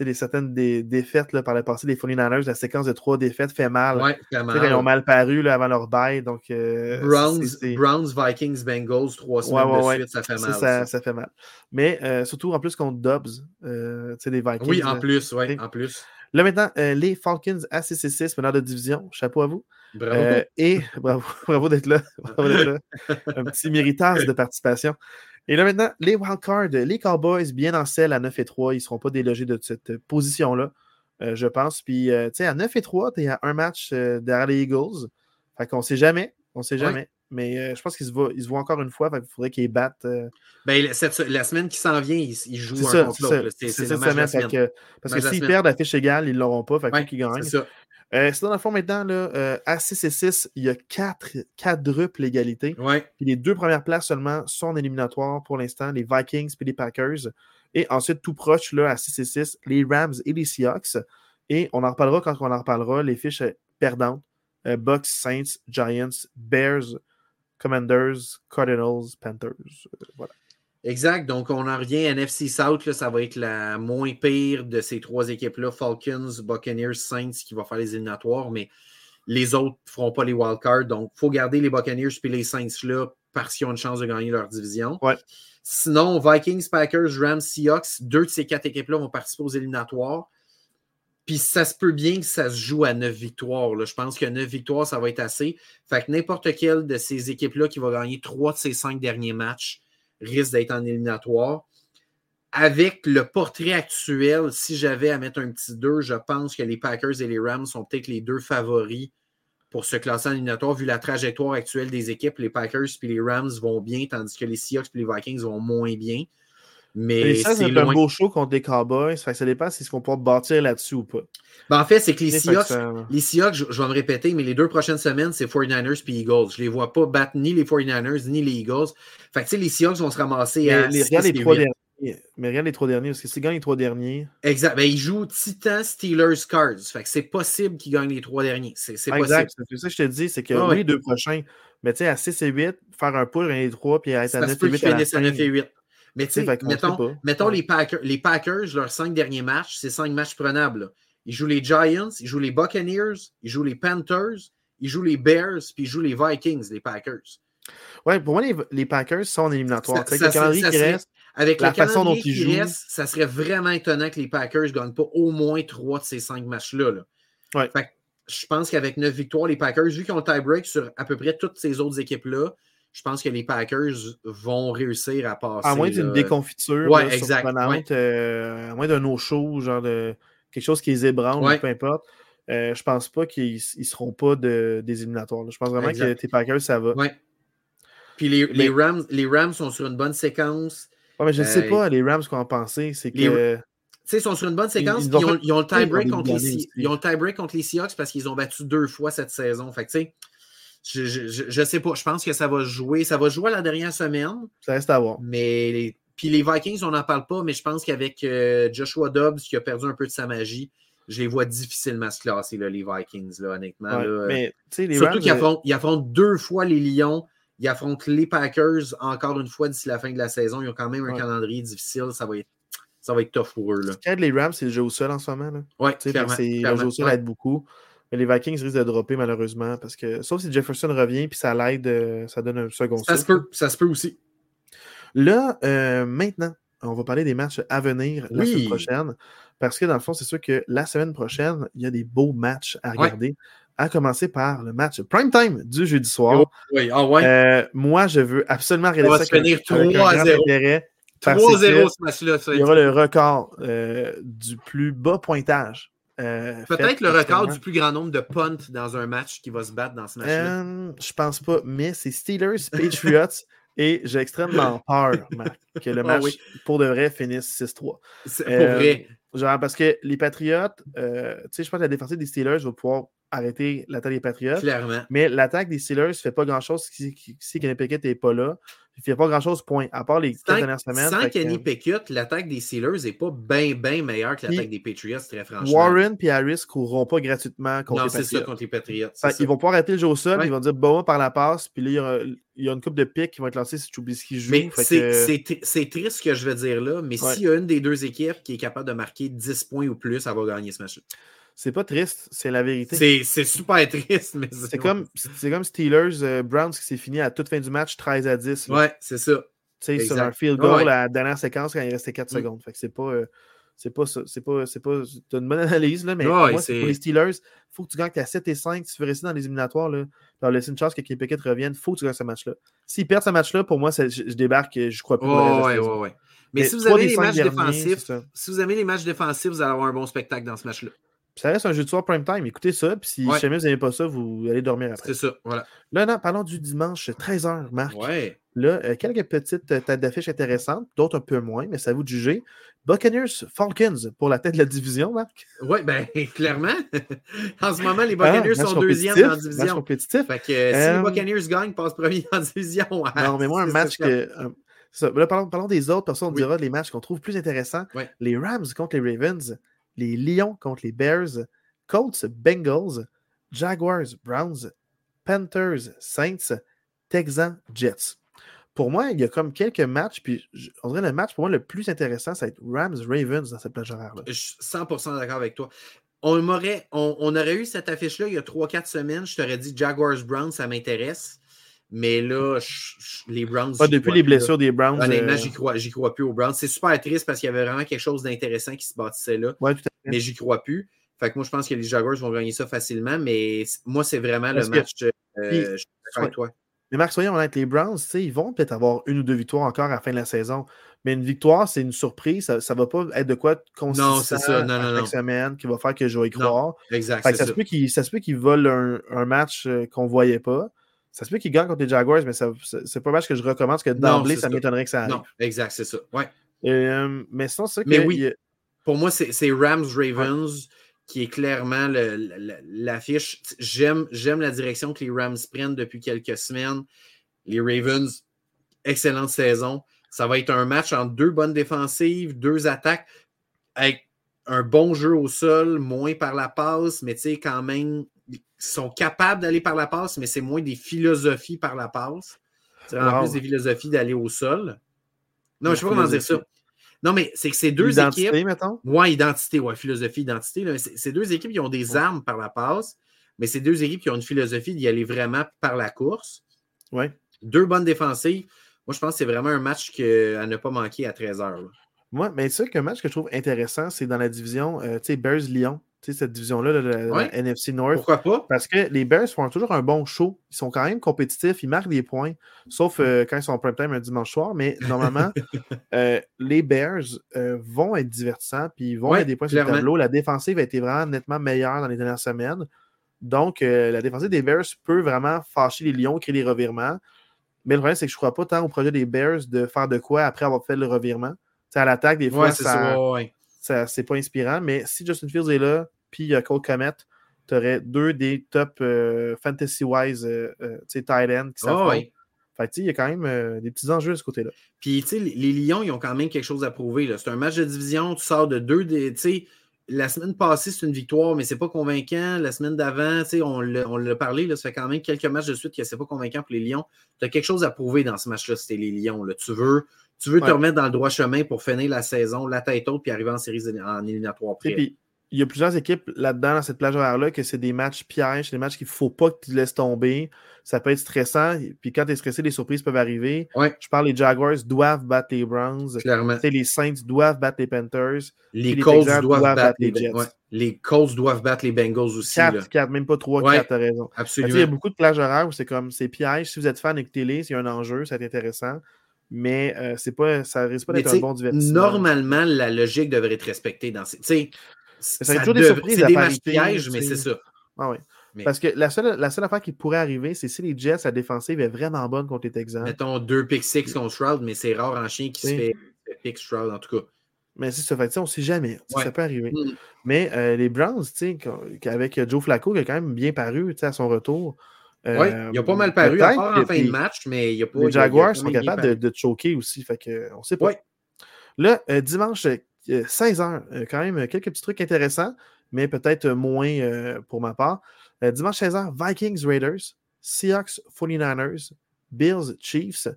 les certaines des, défaites là, par le passé des 49ers, la séquence de trois défaites fait mal. Ouais, fait mal. Ils ont mal paru là, avant leur bail. Donc, euh, Browns, c est, c est... Browns, Vikings, Bengals, trois semaines ouais, ouais, de suite, ça fait mal. Ça, ça, fait mal. Mais euh, surtout en plus contre Dobbs, euh, les Vikings. Oui, en plus, oui, en plus. Là maintenant, euh, les Falcons à 6 et 6, meneur de division. Chapeau à vous. Bravo. et (laughs) bravo, bravo d'être là. (laughs) Bravo d'être là. Un petit méritage de participation. Et là maintenant, les wildcards, les Cowboys, bien en selle à 9 et 3, ils ne seront pas délogés de cette position-là, euh, je pense. Puis, euh, tu sais, à 9 et 3, tu es à un match euh, derrière les Eagles. Fait qu'on ne sait jamais. On ne sait jamais. Ouais. Mais je pense qu'ils se, voient, se voient encore une fois. Il faudrait qu'ils battent. Ben, cette, la semaine qui s'en vient, ils, ils jouent un contre l'autre. C'est cette semaine. semaine. Que, parce que s'ils perdent à fiche égale, ils ne l'auront pas. Fait ouais, qu'ils gagnent. C'est ça. Euh, c'est dans le fond maintenant, là, euh, à 6 et 6, il y a 4 quadruples égalités. Ouais. Puis les deux premières places seulement sont éliminatoires pour l'instant, les Vikings et les Packers. Et ensuite, tout proche, là, à 6 et 6, les Rams et les Seahawks. Et on en reparlera quand on en reparlera, les fiches perdantes. Euh, Bucks, Saints, Giants, Bears, Commanders, Cardinals, Panthers. Euh, voilà. Exact. Donc, on en revient à NFC South. Là, ça va être la moins pire de ces trois équipes-là. Falcons, Buccaneers, Saints qui va faire les éliminatoires, mais les autres ne feront pas les wildcards. Donc, il faut garder les Buccaneers et les Saints-là parce qu'ils ont une chance de gagner leur division. Ouais. Sinon, Vikings, Packers, Rams, Seahawks, deux de ces quatre équipes-là vont participer aux éliminatoires. Puis ça se peut bien que ça se joue à neuf victoires. Là. Je pense que neuf victoires, ça va être assez. Fait que n'importe quelle de ces équipes-là qui va gagner trois de ces cinq derniers matchs risque d'être en éliminatoire. Avec le portrait actuel, si j'avais à mettre un petit 2, je pense que les Packers et les Rams sont peut-être les deux favoris pour se classer en éliminatoire, vu la trajectoire actuelle des équipes. Les Packers et les Rams vont bien, tandis que les Seahawks et les Vikings vont moins bien. Mais c'est un beau show contre les Cowboys. Ça, ça dépend si on peut bâtir là-dessus ou pas. Ben en fait, c'est que les Seahawks, ça... les Seahawks, je, je, vais me répéter, mais les deux prochaines semaines, c'est 49ers puis Eagles. Je ne les vois pas battre ni les 49ers ni les Eagles. Fait que les Seahawks vont se ramasser mais à. Les, regarde les trois derniers. Mais regarde les trois derniers, parce que s'ils gagnent les trois derniers. Exact. Ben, ils jouent Titan, Steelers, Cards. Fait que c'est possible qu'ils gagnent les trois derniers. C'est possible. Exact. C'est ça que je te dis, c'est que oui, les deux prochains, mais tu sais, à 6 et 8, faire un push, gagner les trois, puis être à 9 et 8. À 9 et 8. Mais tu sais, mettons, mettons ouais. les, Packers, les Packers, leurs cinq derniers matchs, c'est cinq matchs prenables. Là. Ils jouent les Giants, ils jouent les Buccaneers, ils jouent les Panthers, ils jouent les Bears, puis ils jouent les Vikings, les Packers. Ouais, pour moi, les, les Packers sont éliminatoires. Ça, avec le calendrier qui serait, reste, avec la façon dont ils jouent. Reste, ça serait vraiment étonnant que les Packers ne gagnent pas au moins trois de ces cinq matchs-là. Là. Ouais. Fait je pense qu'avec neuf victoires, les Packers, vu qu'ils ont le tie-break sur à peu près toutes ces autres équipes-là, je pense que les Packers vont réussir à passer. À moins d'une déconfiture ouais, exact, ouais. Euh, à moins d'un no-show, genre de quelque chose qui les ébranle, ouais. peu importe. euh, je pense pas qu'ils ne seront pas de, des éliminatoires. Je pense vraiment que tes Packers, ça va. Ouais. Puis les, les, Rams, les Rams sont sur une bonne séquence. Ouais, mais je ne sais pas, les Rams, qu'on en pensé. C'est que. Tu sais, ils sont sur une bonne séquence. Ils, ont, ils, ont, le tie-break contre, les, contre les Seahawks parce qu'ils ont battu deux fois cette saison. Fait que, je, je, sais pas. Je pense que ça va jouer. Ça va jouer la dernière semaine. Ça reste à voir. Mais les, puis les Vikings, on n'en parle pas, mais je pense qu'avec euh, Joshua Dobbs, qui a perdu un peu de sa magie, je les vois difficilement se classer, là, les Vikings, là, honnêtement. mais, les Surtout qu'ils affrontent, affrontent, deux fois les Lions. Ils affrontent les Packers encore une fois d'ici la fin de la saison. Ils ont quand même un calendrier difficile. Ça va être, ça va être tough pour eux. Là. Les Rams, c'est le jeu au sol en ce moment. Oui, clairement. Le jeu au sol aide beaucoup. Mais les Vikings risquent de dropper malheureusement parce que sauf si Jefferson revient puis ça l'aide, euh, ça donne un second Ça se peut, ça se peut aussi. Là, euh, maintenant, on va parler des matchs à venir la semaine prochaine. Parce que dans le fond, c'est sûr que la semaine prochaine, il y a des beaux matchs à regarder. À commencer par le match prime time du jeudi soir. Oui, ah ouais. Euh, moi, je veux absolument regarder ça. On va finir 3 à 0. 3-0 ce match-là. Il y aura le record du plus bas pointage euh, Peut-être le record du plus grand nombre de punts dans un match qui va se battre dans ce match-là. Euh, je pense pas, mais c'est Steelers, (laughs) Patriots, et j'ai extrêmement peur, que le ah match, pour de vrai, finisse 6-3. Pour euh, vrai. Genre, parce que les Patriots, tu sais, je pense que la défensive des Steelers va pouvoir arrêter l'attaque des Patriots. Clairement. Mais l'attaque des Steelers ne fait pas grand-chose si, si Kenny Pickett n'est pas là. Il ne fait pas grand-chose, point. À part les quatre dernières semaines. Sans Kenny Pickett, l'attaque des Steelers n'est pas bien, bien meilleure que l'attaque des Patriots, très franchement. Warren et Harris ne courront pas gratuitement contre les Patriots. Non, c'est ça, contre les Patriots. Ils vont pouvoir arrêter le jeu au sol, ils vont dire bon par la passe, puis là, il y, a, une coupe de pics qui vont être lancés si qu'ils jouent. Mais c'est triste ce que je veux dire là, mais s'il y a une des deux équipes qui est capable de marquer 10 points ou plus, elle va gagner ce match-là. C'est pas triste, c'est la vérité. C'est super triste, mais c'est comme, comme Steelers, euh, Browns qui s'est fini à toute fin du match 13 à 10. Ouais, c'est ça. Tu sais, sur un field goal, la dernière séquence, quand il restait 4 mm. secondes. Fait que c'est pas. Euh, c'est pas ça. C'est pas. C'est pas. T'as une bonne analyse, là, mais moi, pour les Steelers, il faut que tu gagnes à 7 et 5. Si tu veux rester dans les éliminatoires, là, leur laisser une chance que Kenny Pickett revienne, il faut que tu gagnes ce match-là. S'ils perdent ce match-là, pour moi, je, je, débarque, je crois plus. Oh, ouais, ouais, ouais. Mais, si vous avez les matchs défensifs, si vous avez les matchs défensifs, vous allez avoir un bon spectacle dans ce match-là ça reste un jeu de soir prime time. Écoutez ça, puis si jamais vous n'aimez pas ça, vous allez dormir après. C'est ça, voilà. Là, non, parlons du dimanche 13h, Marc. Ouais. Là, euh, quelques petites euh, têtes d'affiche intéressantes, d'autres un peu moins, mais ça vous de juger. Buccaneers Falcons pour la tête de la division, Marc. Oui, bien, (laughs) clairement. (laughs) en ce moment, les ah, Buccaneers sont deuxième dans la division. compétitif. Fait que si les euh, Buccaneers gagnent, passent premier (laughs) la division. non, mais moi, un match que. là, parlons, des autres, personne on dira les matchs qu'on trouve plus intéressants. Les Rams contre les Ravens, les Lions contre les Bears, Colts, Bengals, Jaguars, Browns, Panthers, Saints, Texans, Jets. Pour moi, il y a comme quelques matchs, puis on dirait le match pour moi le plus intéressant, ça va être Rams-Ravens dans cette plage horaire-là. Je suis 100% d'accord avec toi. On aurait, on, aurait eu cette affiche-là il y a 3-4 semaines. Je t'aurais dit Jaguars-Browns, ça m'intéresse. Mais là, les Browns. Pas depuis les blessures des Browns. Honnêtement, euh... j'y crois, crois plus aux Browns. C'est super triste parce qu'il y avait vraiment quelque chose d'intéressant qui se bâtissait là. Ouais, tout à fait. Mais j'y crois plus. Fait que moi, je pense que les Jaguars vont gagner ça facilement, mais moi, c'est vraiment le match. Euh, je suis toi. Mais Marc, soyons honnêtes, les Browns, ils vont peut-être avoir une ou deux victoires encore à la fin de la saison. Mais une victoire, c'est une surprise. Ça ne va pas être de quoi consistant non, ça. Non, non, chaque semaine qui va faire que je vais y croire. exact. ça, se peut ça se peut qu'ils volent un, match euh, qu'on ne voyait pas. Ça se peut qu'ils gagnent contre les Jaguars, mais ce n'est pas match que je recommence que d'emblée, ça m'étonnerait que ça arrive. Non, exact, c'est ça. Ouais. Euh, mais sinon, c'est Mais oui. Pour moi, c'est Rams-Ravens qui est clairement l'affiche. J'aime, j'aime la direction que les Rams prennent depuis quelques semaines. Les Ravens, excellente saison. Ça va être un match entre deux bonnes défensives, deux attaques, avec un bon jeu au sol, moins par la passe, mais tu sais, quand même, sont capables d'aller par la passe, mais c'est moins des philosophies par la passe. C'est en plus des philosophies d'aller au sol. Non, je ne sais pas comment dire ça. Non, mais c'est que ces deux identité, équipes. Mettons? Ouais, identité, ouais, philosophie, identité. Ces deux équipes qui ont des armes par la passe, mais ces deux équipes qui ont une philosophie d'y aller vraiment par la course. Ouais. Deux bonnes défensives. Moi, je pense que c'est vraiment un match à ne pas manquer à 13h. Moi, mais c'est qu'un match que je trouve intéressant, c'est dans la division, euh, tu sais, Bears-Lyon. Cette division-là, la, NFC North. Pourquoi pas? Parce que les Bears font toujours un bon show. Ils sont quand même compétitifs, ils marquent des points, sauf euh, quand ils sont en prime time un dimanche soir. Mais normalement, (laughs) euh, les Bears euh, vont être divertissants, puis ils vont être des points sur le tableau. La défensive a été vraiment nettement meilleure dans les dernières semaines. Donc, la défensive des Bears peut vraiment fâcher les Lions, créer des revirements. Mais le problème, c'est que je ne crois pas tant au projet des Bears de faire de quoi après avoir fait le revirement. C'est à l'attaque, des fois, ça, ça c'est pas inspirant. Mais si Justin Fields est là, puis il y a Cole Comet, tu aurais deux des top euh, fantasy-wise euh, euh, tight ends qui oh, Fait il y a quand même des petits enjeux de ce côté-là. Puis, tu sais, les Lions, ils ont quand même quelque chose à prouver. C'est un match de division, tu sors de deux des. La semaine passée, c'est une victoire, mais c'est pas convaincant. La semaine d'avant, on l'a parlé, là, ça fait quand même quelques matchs de suite que c'est pas convaincant pour les Lions. Tu as quelque chose à prouver dans ce match-là, c'était les Lions. Là. Tu veux, tu veux te remettre dans le droit chemin pour finir la saison, la tête haute, puis arriver en série en éliminatoire après il y a plusieurs équipes là-dedans, dans cette plage horaire-là, que c'est des matchs pièges, des matchs qu'il ne faut pas que tu laisses tomber. Ça peut être stressant. Puis quand tu es stressé, les surprises peuvent arriver. Je parle, les Jaguars doivent battre les Browns. Clairement. Les Saints doivent battre les Panthers. Les Colts doivent, battre, les Jets. Les Colts doivent battre les Bengals aussi. 4, 4 même pas 3, 4, tu as raison. Absolument. Il y a beaucoup de plages horaires où c'est comme, c'est piège. Si vous êtes fan, écoutez-les, s'il y a un enjeu, ça va être intéressant mais euh, c'est pas, ça risque pas d'être un bon divertissement. Normalement, la logique devrait être respectée dans ces. Ça, toujours des surprises. C'est des matchs pièges, mais c'est ça. Ah Parce que la seule, la seule affaire qui pourrait arriver, c'est si les Jets, la défensive est vraiment bonne contre les Texans. Mettons deux pick six contre Shroud, mais c'est rare en chien qui se fait pick Shroud, en tout cas. Mais si ça fait, on ne sait jamais. Ça peut arriver. Mm. Mais euh, les Browns, avec Joe Flacco, qui a quand même bien paru à son retour. oui, il a pas mal paru, à part en fin de match, mais il n'y a pas. Les Jaguars sont capables de, de, choquer aussi, fait que, on ne sait pas. Là, euh, dimanche 16 heures, euh, quand même quelques petits trucs intéressants, mais peut-être moins euh, pour ma part. Euh, dimanche 16 heures, Vikings Raiders, Seahawks 49ers, Bills Chiefs,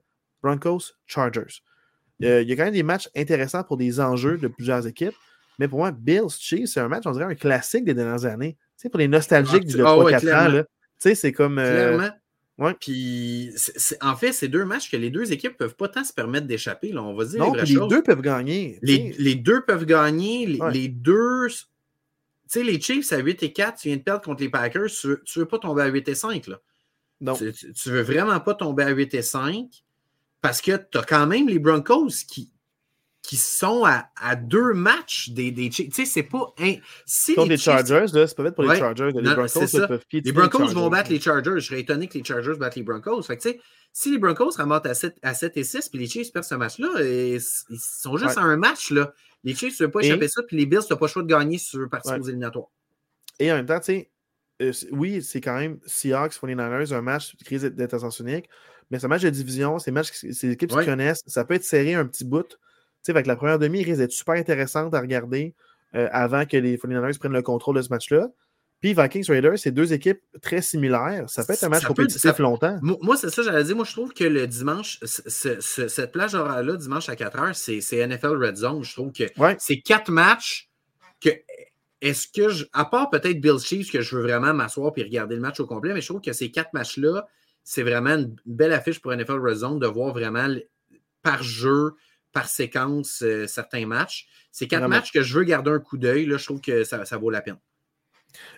Broncos Chargers. il y a quand même des matchs intéressants pour des enjeux de plusieurs équipes, mais pour moi, Bills Chiefs, c'est un match, on dirait un classique des dernières années. Tu sais, pour les nostalgiques du 3-4 ah, ans, tu sais, c'est comme. Clairement. Ouais. Puis, en fait, c'est deux matchs que les deux équipes ne peuvent pas tant se permettre d'échapper. On va dire non, les, les deux peuvent gagner. Les, deux peuvent gagner. Les, deux. Tu sais, les Chiefs à 8 et 4, tu viens de perdre contre les Packers. Tu ne veux, pas tomber à 8 et 5. Là. Non. Tu, ne veux vraiment pas tomber à 8 et 5 parce que tu as quand même les Broncos qui, qui sont à, à, deux matchs des, des Tu sais, c'est pas. Un... Si les, Chargers, là, c'est pas être pour les Chargers. Les Broncos peuvent Les Broncos vont battre les Chargers. Je serais étonné que les Chargers battent les Broncos. Fait que, tu sais, si les Broncos remontent à 7, à 7 et 6, puis les Chiefs perdent ce match-là, ils sont juste à un match, là. Les Chiefs ne peuvent pas échapper ça, puis les Bills n'ont pas le choix de gagner sur partir aux éliminatoires. Et en même temps, tu sais, euh, oui, c'est quand même Seahawks, 49ers, un match de crise d'intention unique, mais c'est un match de division, c'est équipes qui se connaissent, ça peut être serré un petit bout sais, avec la première demi, il risque d'être super intéressante à regarder euh, avant que les 49ers prennent le contrôle de ce match-là. Puis Vikings Raiders, c'est deux équipes très similaires. Ça peut être un match compétitif longtemps. Moi, c'est ça, j'allais dire. Moi, je trouve que le dimanche, cette plage horaire-là, dimanche à 4 heures, c'est NFL Red Zone. Je trouve que c'est quatre matchs que. Est-ce que je. À part peut-être Bill Chiefs, que je veux vraiment m'asseoir et regarder le match au complet, mais je trouve que ces quatre matchs-là, c'est vraiment une belle affiche pour NFL Red Zone de voir vraiment par jeu par séquence euh, certains matchs. C'est quatre matchs que je veux garder un coup d'œil. Je trouve que ça, vaut la peine.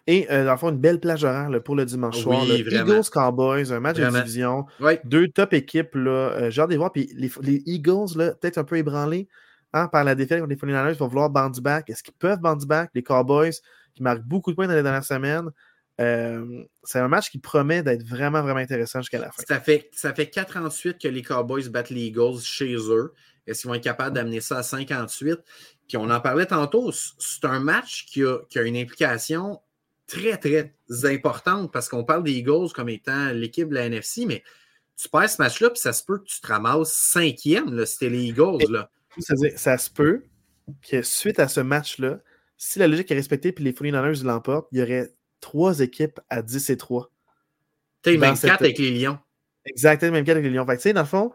Et euh, dans le fond, une belle plage horaire pour le dimanche soir. Eagles Cowboys, un match de division. Deux top équipes. Là, euh, genre des voir. Puis les, Eagles, peut-être un peu ébranlés hein, par la défaite contre les 49ers, vont vouloir bounce back. Est-ce qu'ils peuvent bounce back? Les Cowboys qui marquent beaucoup de points dans les dernières semaines. c'est un match qui promet d'être vraiment, vraiment intéressant jusqu'à la fin. Ça fait, ça fait 4 ans suite que les Cowboys battent les Eagles chez eux. Est-ce qu'ils vont être capables d'amener ça à 58? Puis on en parlait tantôt, c'est un match qui a, une implication très, très importante parce qu'on parle des Eagles comme étant l'équipe de la NFC, mais tu perds ce match-là, puis ça se peut que tu te ramasses cinquième, c'était les Eagles. Là. Ça, se peut que suite à ce match-là, si la logique est respectée puis les 49ers l'emportent, il y aurait trois équipes à 10 et 3. Tu même quatre avec les Lions. Exactement, même quatre avec les Lions. Fait dans le fond,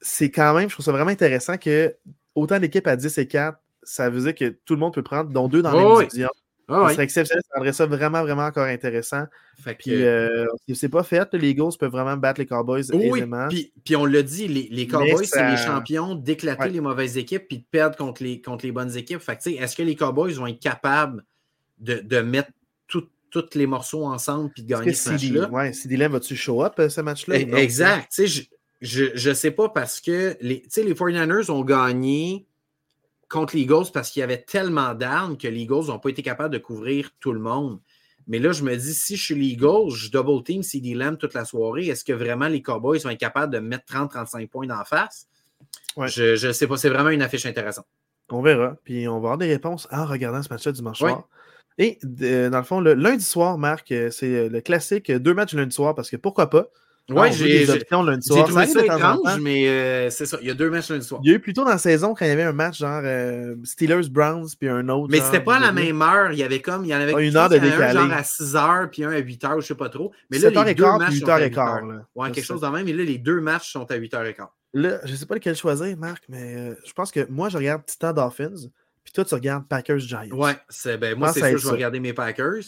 c'est quand même, je trouve ça vraiment intéressant que autant d'équipes à 10 et 4, ça veut dire que tout le monde peut prendre, dont deux dans les division. Ça serait exceptionnel, ça rendrait ça vraiment, vraiment encore intéressant. puis, euh, c'est pas fait, les Eagles peuvent vraiment battre les Cowboys aisément. Puis, puis on l'a dit, les, les Cowboys, c'est les champions d'éclater les mauvaises équipes puis de perdre contre les, contre les bonnes équipes. Fait est-ce que les Cowboys vont être capables de, de mettre tous les morceaux ensemble puis de gagner ce match-là? Ouais, CD Lamb va-tu show up ce match-là? E, exact. je ne sais pas parce que les, les 49ers ont gagné contre les Eagles parce qu'il y avait tellement d'armes que les Eagles n'ont pas été capables de couvrir tout le monde. Mais là, je me dis, si je suis les Eagles, je double team CD Lamb toute la soirée, est-ce que vraiment les Cowboys vont être capables de mettre 30-35 points d'en face? Je ne sais pas, c'est vraiment une affiche intéressante. On verra. Puis on va avoir des réponses en regardant ce match-là dimanche soir. Et dans le fond, le lundi soir, Marc, euh, c'est euh, le classique deux matchs lundi soir parce que pourquoi pas? Oui, j'ai trouvé ça étrange, mais euh, c'est ça. Il y a deux matchs lundi soir. Il y a eu plutôt dans la saison quand il y avait un match genre Steelers-Browns puis un autre. Mais c'était pas à la même heure. Il y avait comme. Il y en avait une heure de décalé. Un genre à 6 h puis un à 8 h, je sais pas trop. Mais là, les deux matchs 8 h 15 Ouais, quelque chose de même. Mais là, les deux matchs sont à 8 h 15 Là, je sais pas lequel choisir, Marc, mais je pense que moi, je regarde Titan Dolphins. Puis toi, tu regardes Packers Giants. Ouais, c'est, ben, moi, c'est sûr que je vais regarder mes Packers.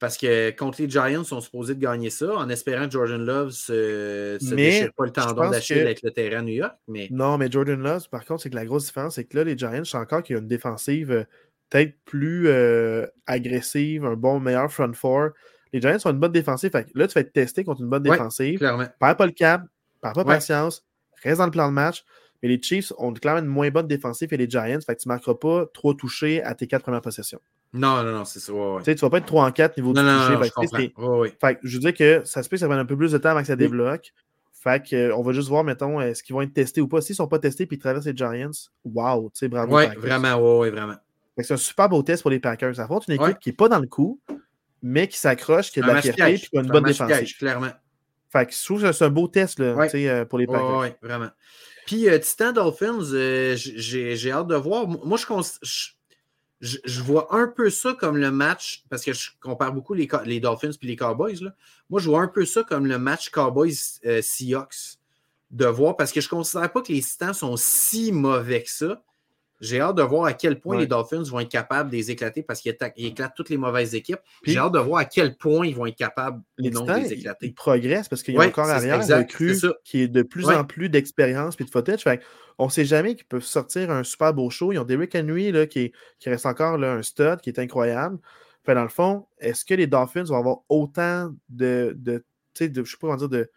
Parce que contre les Giants, ils sont supposés de gagner ça en espérant que Jordan Love se, se déchire pas le tendon d'Achille avec le terrain à New York. Mais... Non, mais Jordan Love, par contre, c'est que la grosse différence, c'est que là, les Giants, je encore qu'il y a une défensive euh, peut-être plus euh, agressive, un bon, meilleur front four. Les Giants ont une bonne défensive. Fait là, tu vas être testé contre une bonne défensive. Clairement. Perds pas le cap, perds pas patience, reste dans le plan de match. Mais les Chiefs ont clairement une moins bonne défensive que les Giants. Fait que tu ne marqueras pas trop touché à tes quatre premières possessions. Non, non, non, c'est ça. Ouais, Tu ne vas pas être 3 en 4 niveau non, de touché. Non, je, fait, je veux dire que ça se peut que ça prenne un peu plus de temps avant que ça débloque. Fait que, euh, on va juste voir, mettons, est-ce qu'ils vont être testés ou pas. S'ils ne sont pas testés et ils traversent les Giants, wow, tu sais, bravo. Oui, vraiment, oui, vraiment. C'est un super beau test pour les Packers. Ça affronte une équipe qui n'est pas dans le coup, mais qui s'accroche, qui a de la fierté et qui a une bonne défense. clairement. Fait que je trouve que c'est un beau test là, euh, pour les Packers. Oui, vraiment. Puis euh, Titan Dolphins, euh, j'ai hâte de voir. Moi, je, je, vois un peu ça comme le match, parce que je compare beaucoup les, les Dolphins et les Cowboys. Là. Moi, je vois un peu ça comme le match Cowboys-Seahawks. de voir, parce que je ne considère pas que les Titans sont si mauvais que ça. J'ai hâte de voir à quel point les Dolphins vont être capables de les éclater parce qu'ils éclatent toutes les mauvaises équipes. J'ai hâte de voir à quel point ils vont être capables les non de les éclater. Ils progressent parce qu'il y a encore arrière recrue qui est de plus en plus d'expérience et de footage. on ne sait jamais qu'ils peuvent sortir un super beau show. Ils ont Derrick Henry là, qui, qui reste encore là, un stud qui est incroyable. dans le fond, est-ce que les Dolphins vont avoir autant de, de, de je sais pas comment dire, de,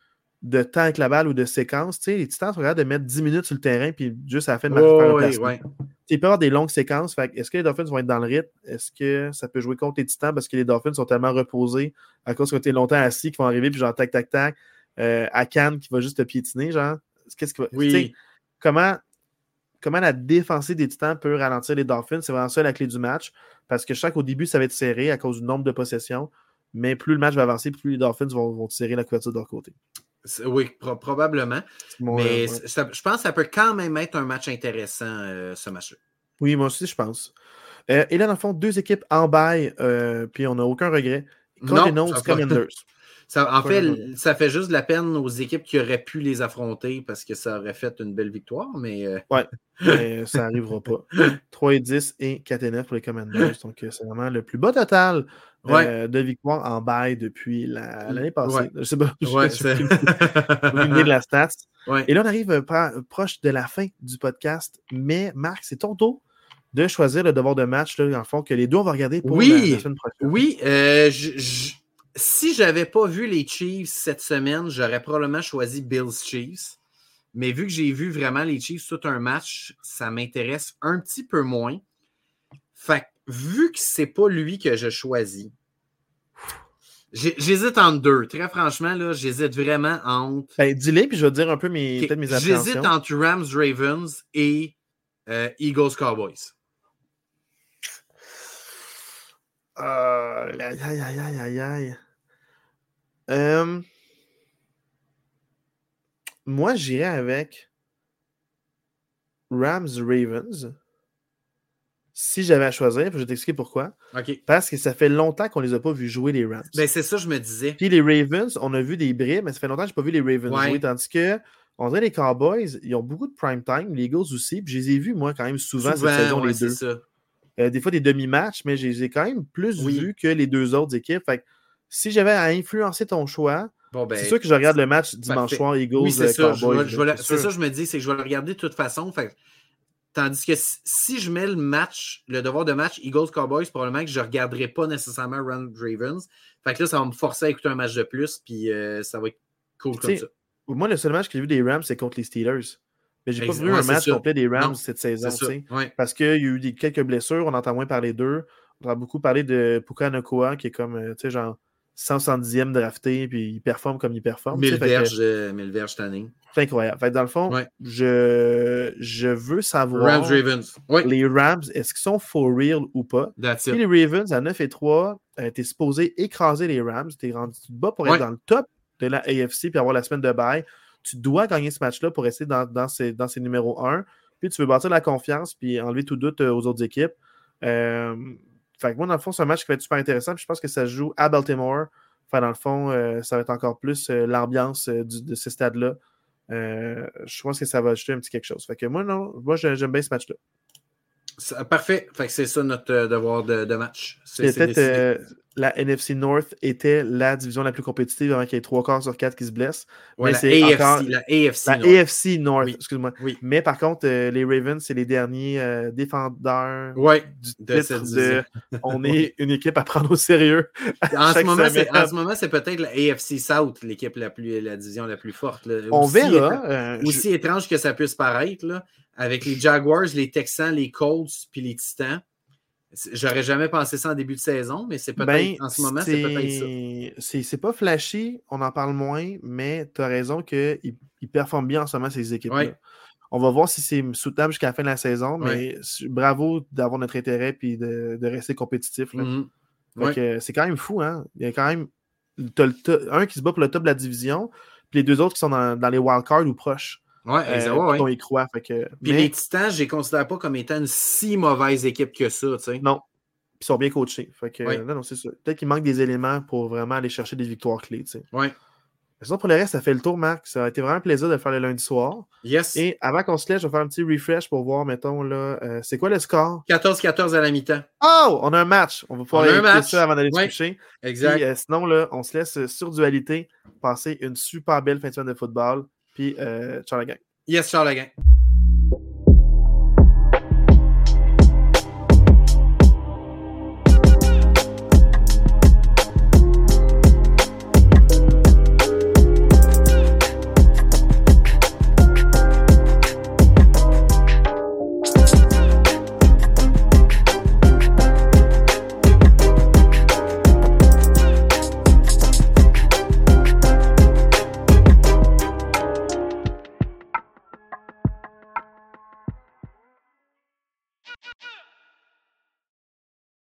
de temps avec la balle ou de séquence. Tu les Titans sont capables de mettre 10 minutes sur le terrain puis juste à la fin de match oh, faire ouais, Il peut y avoir des longues séquences. Est-ce que les Dolphins vont être dans le rythme? Est-ce que ça peut jouer contre les Titans parce que les Dolphins sont tellement reposés à cause qu'ils ont été longtemps assis qu'ils vont arriver puis genre tac tac tac euh, à Cannes qui va juste te piétiner, genre? Qu'est-ce que oui. comment, comment la défensive des Titans peut ralentir les Dolphins? C'est vraiment ça la clé du match. Parce que je sens qu'au début, ça va être serré à cause du nombre de possessions. Mais plus le match va avancer, plus les Dolphins vont, vont tirer la couverture de leur côté. Oui, probablement. mais je pense que ça peut quand même être un match intéressant, euh, ce match-là. Oui, moi aussi, je pense. Euh, et là, dans le fond, deux équipes en bail, euh, puis on n'a aucun regret. Cardinals, Commanders. (laughs) en fait, ça fait juste de la peine aux équipes qui auraient pu les affronter parce que ça aurait fait une belle victoire, mais. Ouais, (laughs) mais ça n'arrivera pas. (laughs) 3 et 10 et 4 et 9 pour les Commanders. Donc, c'est vraiment le plus bas total euh, de victoires en bail depuis l'année passée. Je sais pas. Ouais, je (laughs) de la stats. Et là, on arrive euh, proche de la fin du podcast. Mais Marc, c'est ton tour de choisir le devoir de match, là, dans le fond, que les deux, on va regarder pour oui, la, semaine prochaine. Oui, euh, je, si j'avais pas vu les Chiefs cette semaine, j'aurais probablement choisi Bills Chiefs. Mais vu que j'ai vu vraiment les Chiefs tout un match, ça m'intéresse un petit peu moins. Fait vu que c'est pas lui que je choisis, J'hésite entre deux. Très franchement, là, j'hésite vraiment entre. Ben, dis-les, puis je vais dire un peu mes, okay. mes J'hésite entre Rams Ravens et euh, Eagles Cowboys. Euh, aïe, aïe, aïe, aïe, aïe, aïe. Euh, moi, j'irais avec Rams Ravens si j'avais à choisir, je vais t'expliquer pourquoi. Parce que ça fait longtemps qu'on ne les a pas vus jouer les Rams. Ben, c'est ça, je me disais. Puis les Ravens, on a vu des bribes, mais ça fait longtemps que je n'ai pas vu les Ravens jouer. Tandis que, on dirait les Cowboys, ils ont beaucoup de prime time, les Eagles aussi. Puis je les ai vus, moi, quand même souvent, cette saison, les deux. Euh, des fois, des demi-matchs, mais je les ai quand même plus vus que les deux autres équipes. Fait si j'avais à influencer ton choix, ben, c'est sûr que je regarde le match dimanche soir, Eagles, oui, c'est ça, Cowboys. C'est ça, je me dis, c'est que je vais le regarder de toute façon. Fait Tandis que si, je mets le match, le devoir de match Eagles-Cowboys, probablement que je ne regarderai pas nécessairement Run Ravens. Fait que là, ça va me forcer à écouter un match de plus, puis euh, ça va être cool comme ça. Moi, le seul match que j'ai vu des Rams, c'est contre les Steelers. Mais j'ai pas vu un match complet des Rams cette saison, parce qu'il y a eu des, quelques blessures, on entend moins parler d'eux. On a beaucoup parlé de Puka Nokoa, qui est comme, euh, tu sais, genre 170e drafté, puis il performe comme il performe. 1000 verges, euh, verges tanning. C'est incroyable. Fait dans le fond, je, je veux savoir. Rams Ravens. Les Rams, est-ce qu'ils sont for real ou pas? Puis les Ravens, à 9 et 3, euh, t'es supposé écraser les Rams. T'es rendu bas pour être dans le top de la AFC puis avoir la semaine de bail. Tu dois gagner ce match-là pour rester dans, dans, ces, dans ces numéros 1. Puis tu veux bâtir la confiance puis enlever tout doute euh, aux autres équipes. Euh, fait que moi, dans le fond, c'est un match qui va être super intéressant. Je pense que ça joue à Baltimore. Enfin, dans le fond, euh, ça va être encore plus l'ambiance de ce stade-là. je pense que ça va ajouter un petit quelque chose. Fait que moi, non, moi, j'aime bien ce match-là. Parfait. Fait que c'est ça notre devoir de, de match. C'est peut-être la NFC North était la division la plus compétitive avant qu'il y ait trois quarts sur quatre qui se blessent. mais la, AFC, la AFC North. AFC North, excuse-moi. Oui. Mais par contre, euh, les Ravens, c'est les derniers euh, défendeurs du de (laughs) On (laughs) est une équipe à prendre au sérieux. (laughs) En ce, moment, c'est peut-être la AFC South, l'équipe la plus la division la plus forte. On verra. Euh, aussi étrange que ça puisse paraître, là, avec les Jaguars, les Texans, les Colts puis les Titans. J'aurais jamais pensé ça en début de saison, mais c'est peut-être ben, en ce moment, c'est peut-être ça. C'est pas flashy, on en parle moins, mais tu as raison qu'ils il performent bien en ce moment, ces équipes-là. On va voir si c'est soutenable jusqu'à la fin de la saison, mais bravo d'avoir notre intérêt et de, rester compétitif. Mm-hmm. C'est quand même fou, hein? Il y a quand même un qui se bat pour le top de la division, puis les deux autres qui sont dans, dans les wildcards ou proches. Ouais, euh, exactement. On y croit. Fait que... Puis les Titans, je les considère pas comme étant une si mauvaise équipe que ça. Tu sais. Non. Puis ils sont bien coachés. Fait que, non, non, c'est. Peut-être qu'il manque des éléments pour vraiment aller chercher des victoires clés. Tu sais. Oui. Sinon, pour le reste, ça fait le tour, Marc. Ça a été vraiment un plaisir de le faire le lundi soir. Yes. Et avant qu'on se laisse, je vais faire un petit refresh pour voir, mettons, là, euh, c'est quoi le score? 14-14 à la mi-temps. Oh! On a un match. On va pouvoir écouter ça avant d'aller se coucher. Exact. Euh, sinon, là, on se laisse sur dualité passer une super belle fin de semaine de football. Puis, ciao la gang. Yes, Charles again.